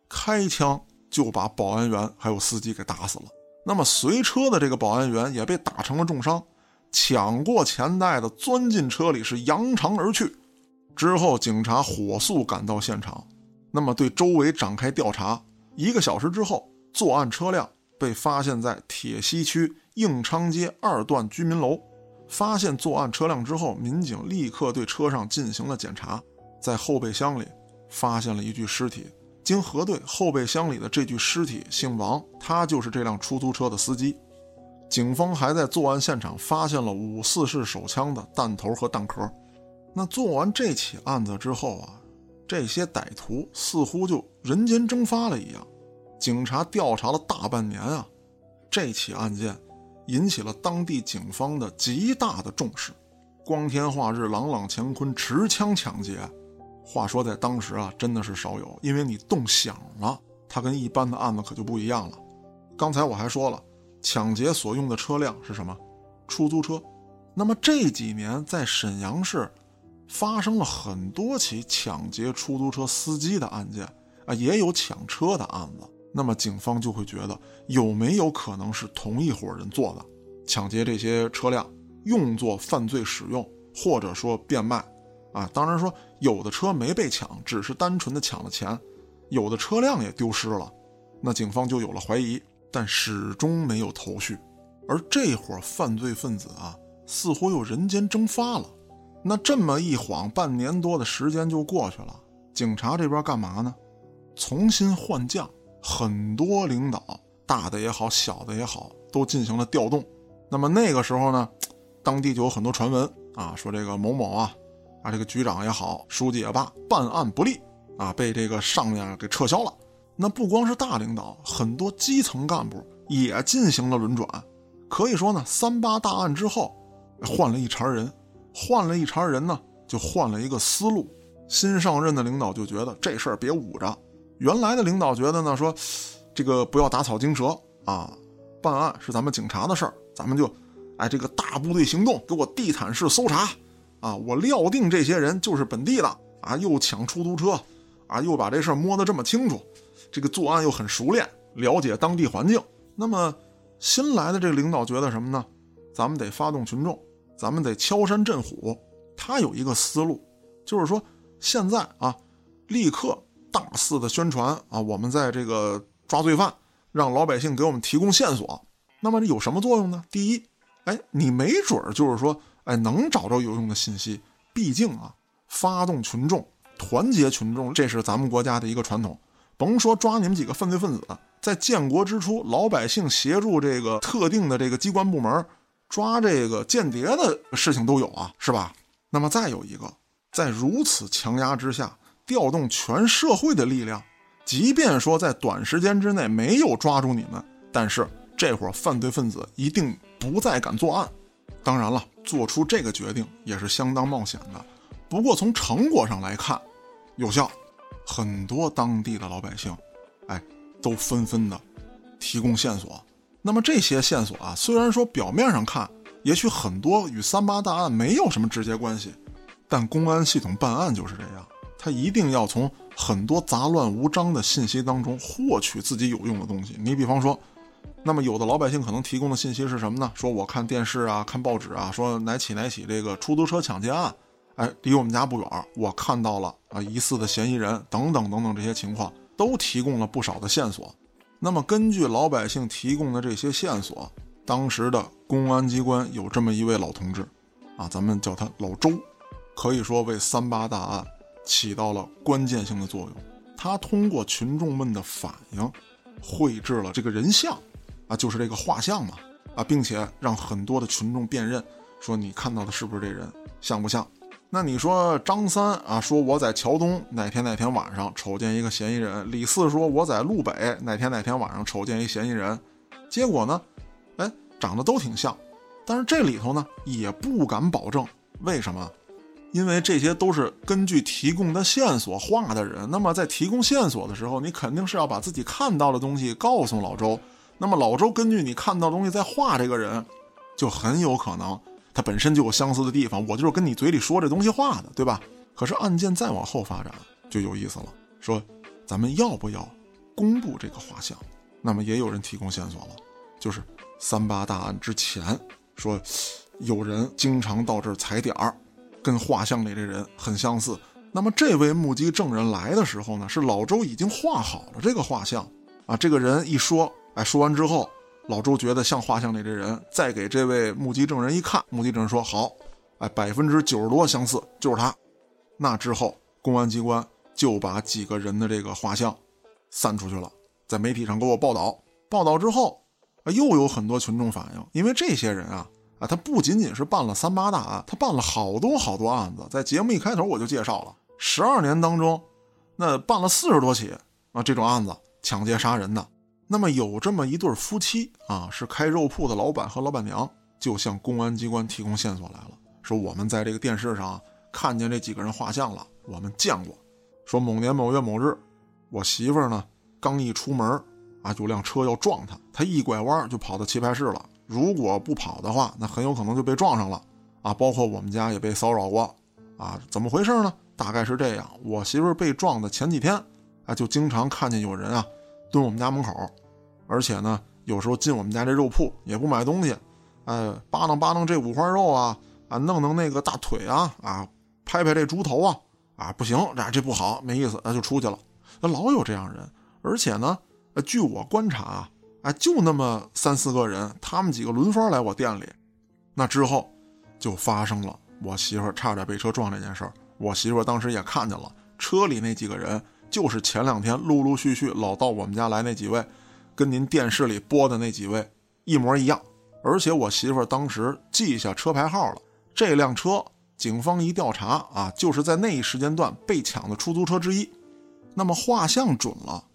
开枪就把保安员还有司机给打死了。那么随车的这个保安员也被打成了重伤。抢过钱袋子，钻进车里，是扬长而去。之后，警察火速赶到现场，那么对周围展开调查。一个小时之后，作案车辆被发现在铁西区应昌街二段居民楼。发现作案车辆之后，民警立刻对车上进行了检查，在后备箱里发现了一具尸体。经核对，后备箱里的这具尸体姓王，他就是这辆出租车的司机。警方还在作案现场发现了五四式手枪的弹头和弹壳。那做完这起案子之后啊，这些歹徒似乎就人间蒸发了一样。警察调查了大半年啊，这起案件引起了当地警方的极大的重视。光天化日，朗朗乾坤，持枪抢劫，话说在当时啊，真的是少有。因为你动响了，它跟一般的案子可就不一样了。刚才我还说了，抢劫所用的车辆是什么？出租车。那么这几年在沈阳市。发生了很多起抢劫出租车司机的案件啊，也有抢车的案子。那么警方就会觉得有没有可能是同一伙人做的，抢劫这些车辆用作犯罪使用，或者说变卖啊？当然说有的车没被抢，只是单纯的抢了钱，有的车辆也丢失了，那警方就有了怀疑，但始终没有头绪。而这伙犯罪分子啊，似乎又人间蒸发了。那这么一晃，半年多的时间就过去了。警察这边干嘛呢？重新换将，很多领导，大的也好，小的也好，都进行了调动。那么那个时候呢，当地就有很多传闻啊，说这个某某啊，啊这个局长也好，书记也罢，办案不力啊，被这个上面给撤销了。那不光是大领导，很多基层干部也进行了轮转。可以说呢，三八大案之后，换了一茬人。换了一茬人呢，就换了一个思路。新上任的领导就觉得这事儿别捂着。原来的领导觉得呢，说这个不要打草惊蛇啊，办案是咱们警察的事儿，咱们就哎这个大部队行动，给我地毯式搜查啊！我料定这些人就是本地的啊，又抢出租车啊，又把这事儿摸得这么清楚，这个作案又很熟练，了解当地环境。那么新来的这个领导觉得什么呢？咱们得发动群众。咱们得敲山震虎，他有一个思路，就是说现在啊，立刻大肆的宣传啊，我们在这个抓罪犯，让老百姓给我们提供线索。那么这有什么作用呢？第一，哎，你没准儿就是说，哎，能找着有用的信息。毕竟啊，发动群众，团结群众，这是咱们国家的一个传统。甭说抓你们几个犯罪分子，在建国之初，老百姓协助这个特定的这个机关部门。抓这个间谍的事情都有啊，是吧？那么再有一个，在如此强压之下，调动全社会的力量，即便说在短时间之内没有抓住你们，但是这伙犯罪分子一定不再敢作案。当然了，做出这个决定也是相当冒险的。不过从成果上来看，有效。很多当地的老百姓，哎，都纷纷的提供线索。那么这些线索啊，虽然说表面上看，也许很多与三八大案没有什么直接关系，但公安系统办案就是这样，他一定要从很多杂乱无章的信息当中获取自己有用的东西。你比方说。那么有的老百姓可能提供的信息是什么呢？说我看电视啊，看报纸啊，说哪起哪起这个出租车抢劫案，哎，离我们家不远，我看到了啊疑似的嫌疑人等等等等这些情况，都提供了不少的线索。那么根据老百姓提供的这些线索，当时的公安机关有这么一位老同志，啊，咱们叫他老周，可以说为三八大案起到了关键性的作用。他通过群众们的反应，绘制了这个人像。啊，就是这个画像嘛，啊，并且让很多的群众辨认，说你看到的是不是这人，像不像？那你说张三啊，说我在桥东哪天哪天晚上瞅见一个嫌疑人；李四说我在路北哪天哪天晚上瞅见一嫌疑人。结果呢，哎，长得都挺像，但是这里头呢也不敢保证，为什么？因为这些都是根据提供的线索画的人。那么在提供线索的时候，你肯定是要把自己看到的东西告诉老周。那么老周根据你看到的东西在画这个人，就很有可能他本身就有相似的地方。我就是跟你嘴里说这东西画的，对吧？可是案件再往后发展就有意思了，说咱们要不要公布这个画像？那么也有人提供线索了，就是三八大案之前说有人经常到这儿踩点儿，跟画像里这人很相似。那么这位目击证人来的时候呢，是老周已经画好了这个画像啊。这个人一说。哎，说完之后，老周觉得像画像里这人，再给这位目击证人一看，目击证人说好，哎，百分之九十多相似，就是他。那之后，公安机关就把几个人的这个画像散出去了，在媒体上给我报道。报道之后，啊，又有很多群众反映，因为这些人啊，啊，他不仅仅是办了三八大案，他办了好多好多案子。在节目一开头我就介绍了，十二年当中，那办了四十多起啊这种案子，抢劫杀人的。那么有这么一对夫妻啊，是开肉铺的老板和老板娘，就向公安机关提供线索来了，说我们在这个电视上看见这几个人画像了，我们见过。说某年某月某日，我媳妇呢刚一出门啊，有辆车要撞她，她一拐弯就跑到棋牌室了。如果不跑的话，那很有可能就被撞上了啊。包括我们家也被骚扰过啊，怎么回事呢？大概是这样，我媳妇被撞的前几天啊，就经常看见有人啊。蹲我们家门口，而且呢，有时候进我们家这肉铺也不买东西，哎，扒弄扒弄这五花肉啊，啊，弄弄那个大腿啊，啊，拍拍这猪头啊，啊，不行，这这不好，没意思，那就出去了。那老有这样人，而且呢，据我观察啊，哎，就那么三四个人，他们几个轮番来我店里，那之后就发生了我媳妇差点被车撞这件事儿。我媳妇当时也看见了车里那几个人。就是前两天陆陆续续老到我们家来那几位，跟您电视里播的那几位一模一样。而且我媳妇当时记下车牌号了，这辆车警方一调查啊，就是在那一时间段被抢的出租车之一。那么画像准了，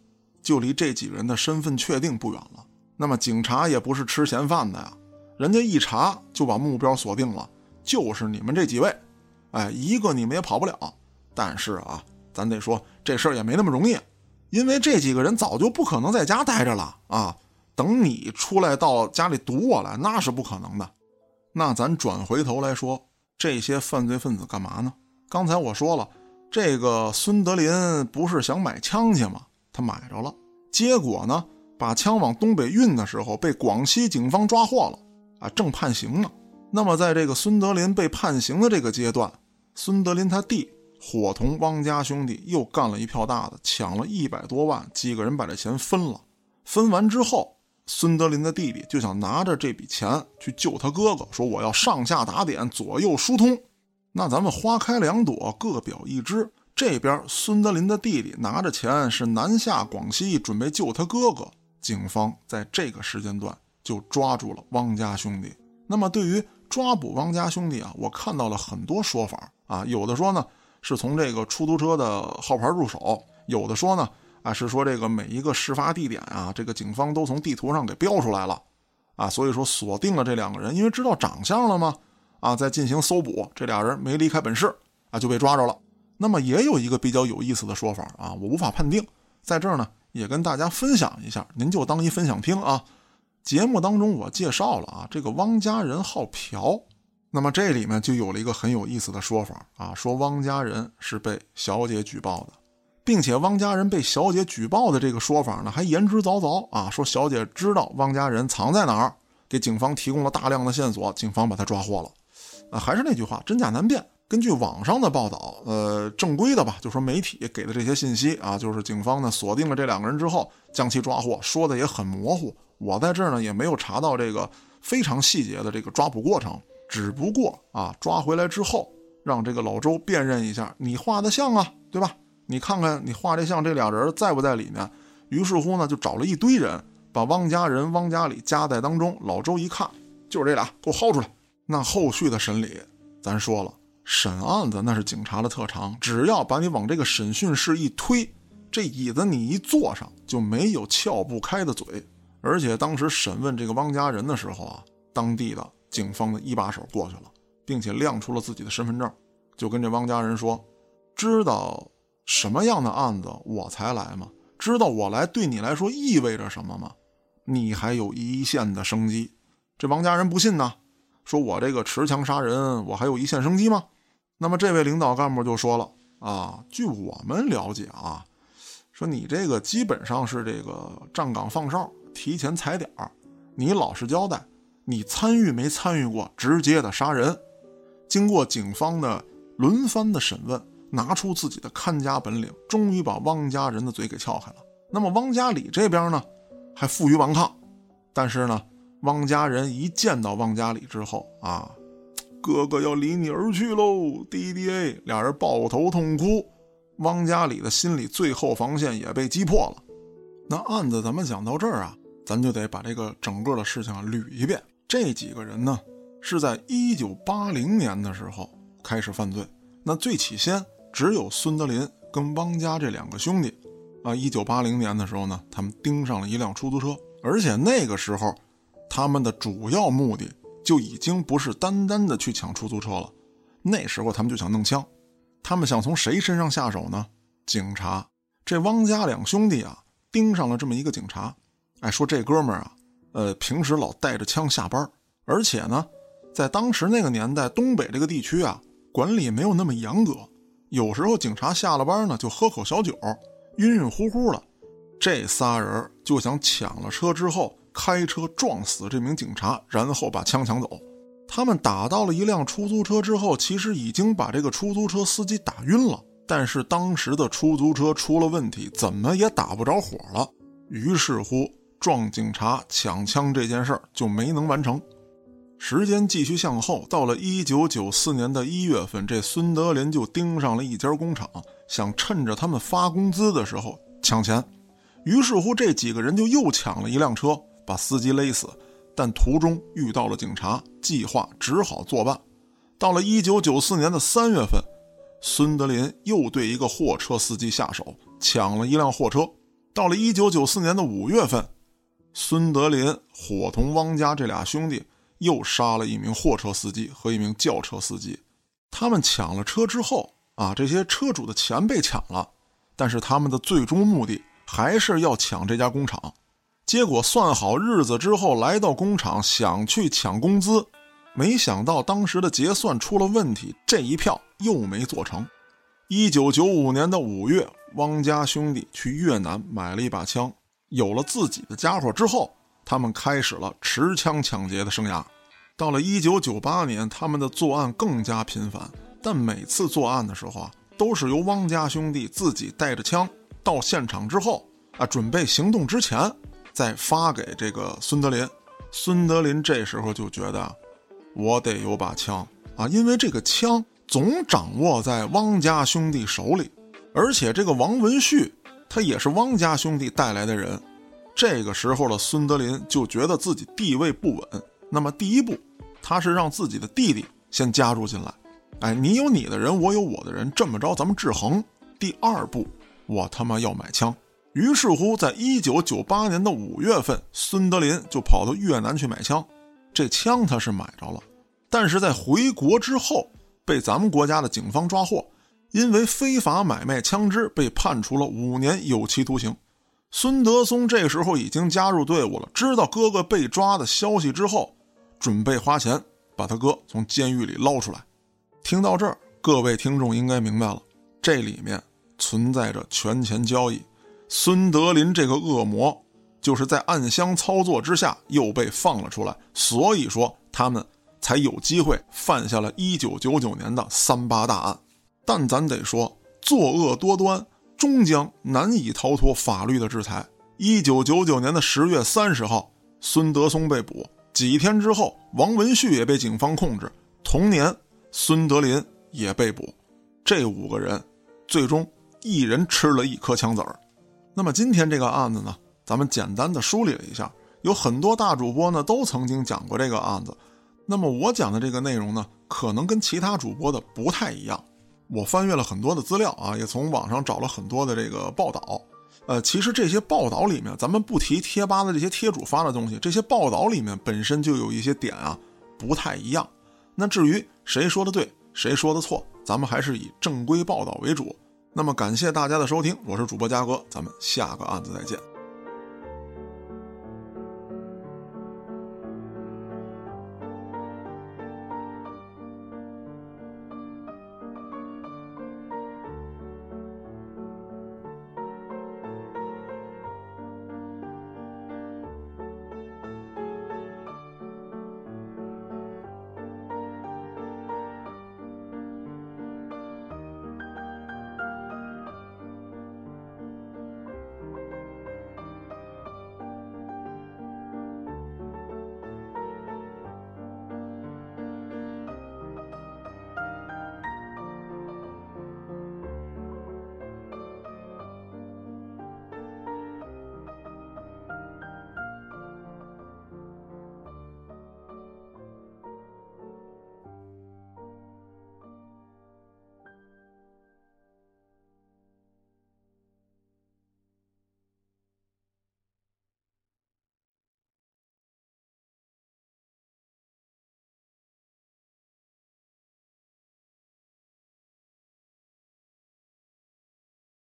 就离这几个人的身份确定不远了。那么警察也不是吃闲饭的呀，人家一查就把目标锁定了，就是你们这几位。哎，一个你们也跑不了。但是啊。咱得说这事儿也没那么容易，因为这几个人早就不可能在家待着了啊！等你出来到家里堵我来，那是不可能的。那咱转回头来说，这些犯罪分子干嘛呢？刚才我说了，这个孙德林不是想买枪去吗？他买着了，结果呢，把枪往东北运的时候被广西警方抓获了啊，正判刑呢。那么在这个孙德林被判刑的这个阶段，孙德林他弟。伙同汪家兄弟又干了一票大的，抢了一百多万，几个人把这钱分了。分完之后，孙德林的弟弟就想拿着这笔钱去救他哥哥，说我要上下打点，左右疏通。那咱们花开两朵，各表一枝。这边孙德林的弟弟拿着钱是南下广西，准备救他哥哥。警方在这个时间段就抓住了汪家兄弟。那么对于抓捕汪家兄弟啊，我看到了很多说法啊，有的说呢。是从这个出租车的号牌入手，有的说呢，啊，是说这个每一个事发地点啊，这个警方都从地图上给标出来了，啊，所以说锁定了这两个人，因为知道长相了吗？啊，在进行搜捕，这俩人没离开本市，啊，就被抓着了。那么也有一个比较有意思的说法啊，我无法判定，在这儿呢也跟大家分享一下，您就当一分享听啊。节目当中我介绍了啊，这个汪家人好嫖，那么这里面就有了一个很有意思的说法啊，说汪家人是被小姐举报的。并且汪家人被小姐举报的这个说法呢，还言之凿凿啊，说小姐知道汪家人藏在哪儿，给警方提供了大量的线索，警方把他抓获了。啊，还是那句话，真假难辨。根据网上的报道，呃，正规的吧，就说媒体给的这些信息啊，就是警方呢锁定了这两个人之后，将其抓获，说的也很模糊。我在这儿呢也没有查到这个非常细节的这个抓捕过程，只不过啊，抓回来之后，让这个老周辨认一下，你画的像啊，对吧？你看看你画这像，这俩人在不在里面？于是乎呢，就找了一堆人，把汪家人、汪家里夹在当中。老周一看，就是这俩，给我薅出来。那后续的审理，咱说了，审案子那是警察的特长，只要把你往这个审讯室一推，这椅子你一坐上，就没有撬不开的嘴。而且当时审问这个汪家人的时候啊，当地的警方的一把手过去了，并且亮出了自己的身份证，就跟这汪家人说，知道。什么样的案子我才来吗？知道我来对你来说意味着什么吗？你还有一线的生机。这王家人不信呢，说我这个持枪杀人，我还有一线生机吗？那么这位领导干部就说了啊，据我们了解啊，说你这个基本上是这个站岗放哨，提前踩点儿。你老实交代，你参与没参与过直接的杀人？经过警方的轮番的审问。拿出自己的看家本领，终于把汪家人的嘴给撬开了。那么汪家里这边呢，还负隅顽抗。但是呢，汪家人一见到汪家里之后啊，哥哥要离你而去喽，弟弟哎，俩人抱头痛哭。汪家里的心理最后防线也被击破了。那案子咱们讲到这儿啊，咱就得把这个整个的事情捋一遍。这几个人呢，是在一九八零年的时候开始犯罪。那最起先。只有孙德林跟汪家这两个兄弟，啊，一九八零年的时候呢，他们盯上了一辆出租车，而且那个时候，他们的主要目的就已经不是单单的去抢出租车了，那时候他们就想弄枪，他们想从谁身上下手呢？警察。这汪家两兄弟啊，盯上了这么一个警察，哎，说这哥们儿啊，呃，平时老带着枪下班，而且呢，在当时那个年代，东北这个地区啊，管理没有那么严格。有时候警察下了班呢，就喝口小酒，晕晕乎乎的。这仨人就想抢了车之后，开车撞死这名警察，然后把枪抢走。他们打到了一辆出租车之后，其实已经把这个出租车司机打晕了。但是当时的出租车出了问题，怎么也打不着火了。于是乎，撞警察、抢枪这件事儿就没能完成。时间继续向后，到了一九九四年的一月份，这孙德林就盯上了一家工厂，想趁着他们发工资的时候抢钱。于是乎，这几个人就又抢了一辆车，把司机勒死。但途中遇到了警察，计划只好作罢。到了一九九四年的三月份，孙德林又对一个货车司机下手，抢了一辆货车。到了一九九四年的五月份，孙德林伙同汪家这俩兄弟。又杀了一名货车司机和一名轿车司机，他们抢了车之后啊，这些车主的钱被抢了，但是他们的最终目的还是要抢这家工厂。结果算好日子之后，来到工厂想去抢工资，没想到当时的结算出了问题，这一票又没做成。一九九五年的五月，汪家兄弟去越南买了一把枪，有了自己的家伙之后。他们开始了持枪抢劫的生涯。到了一九九八年，他们的作案更加频繁，但每次作案的时候啊，都是由汪家兄弟自己带着枪到现场之后啊，准备行动之前再发给这个孙德林。孙德林这时候就觉得，我得有把枪啊，因为这个枪总掌握在汪家兄弟手里，而且这个王文旭他也是汪家兄弟带来的人。这个时候的孙德林就觉得自己地位不稳，那么第一步，他是让自己的弟弟先加入进来，哎，你有你的人，我有我的人，这么着咱们制衡。第二步，我他妈要买枪，于是乎，在一九九八年的五月份，孙德林就跑到越南去买枪。这枪他是买着了，但是在回国之后，被咱们国家的警方抓获，因为非法买卖枪支被判处了五年有期徒刑。孙德松这时候已经加入队伍了，知道哥哥被抓的消息之后，准备花钱把他哥从监狱里捞出来。听到这儿，各位听众应该明白了，这里面存在着权钱交易。孙德林这个恶魔，就是在暗箱操作之下又被放了出来，所以说他们才有机会犯下了一九九九年的三八大案。但咱得说，作恶多端终将难以逃脱法律的制裁。一九九九年的十月三十号，孙德松被捕，几天之后，王文旭也被警方控制，同年，孙德林也被捕。这五个人，最终一人吃了一颗枪子儿。那么今天这个案子呢，咱们简单的梳理了一下，有很多大主播呢都曾经讲过这个案子。那么我讲的这个内容呢，可能跟其他主播的不太一样。我翻阅了很多的资料啊，也从网上找了很多的这个报道。呃，其实这些报道里面，咱们不提贴吧的这些贴主发的东西，这些报道里面本身就有一些点啊不太一样。那至于谁说的对，谁说的错，咱们还是以正规报道为主。那么感谢大家的收听，我是主播嘉哥，咱们下个案子再见。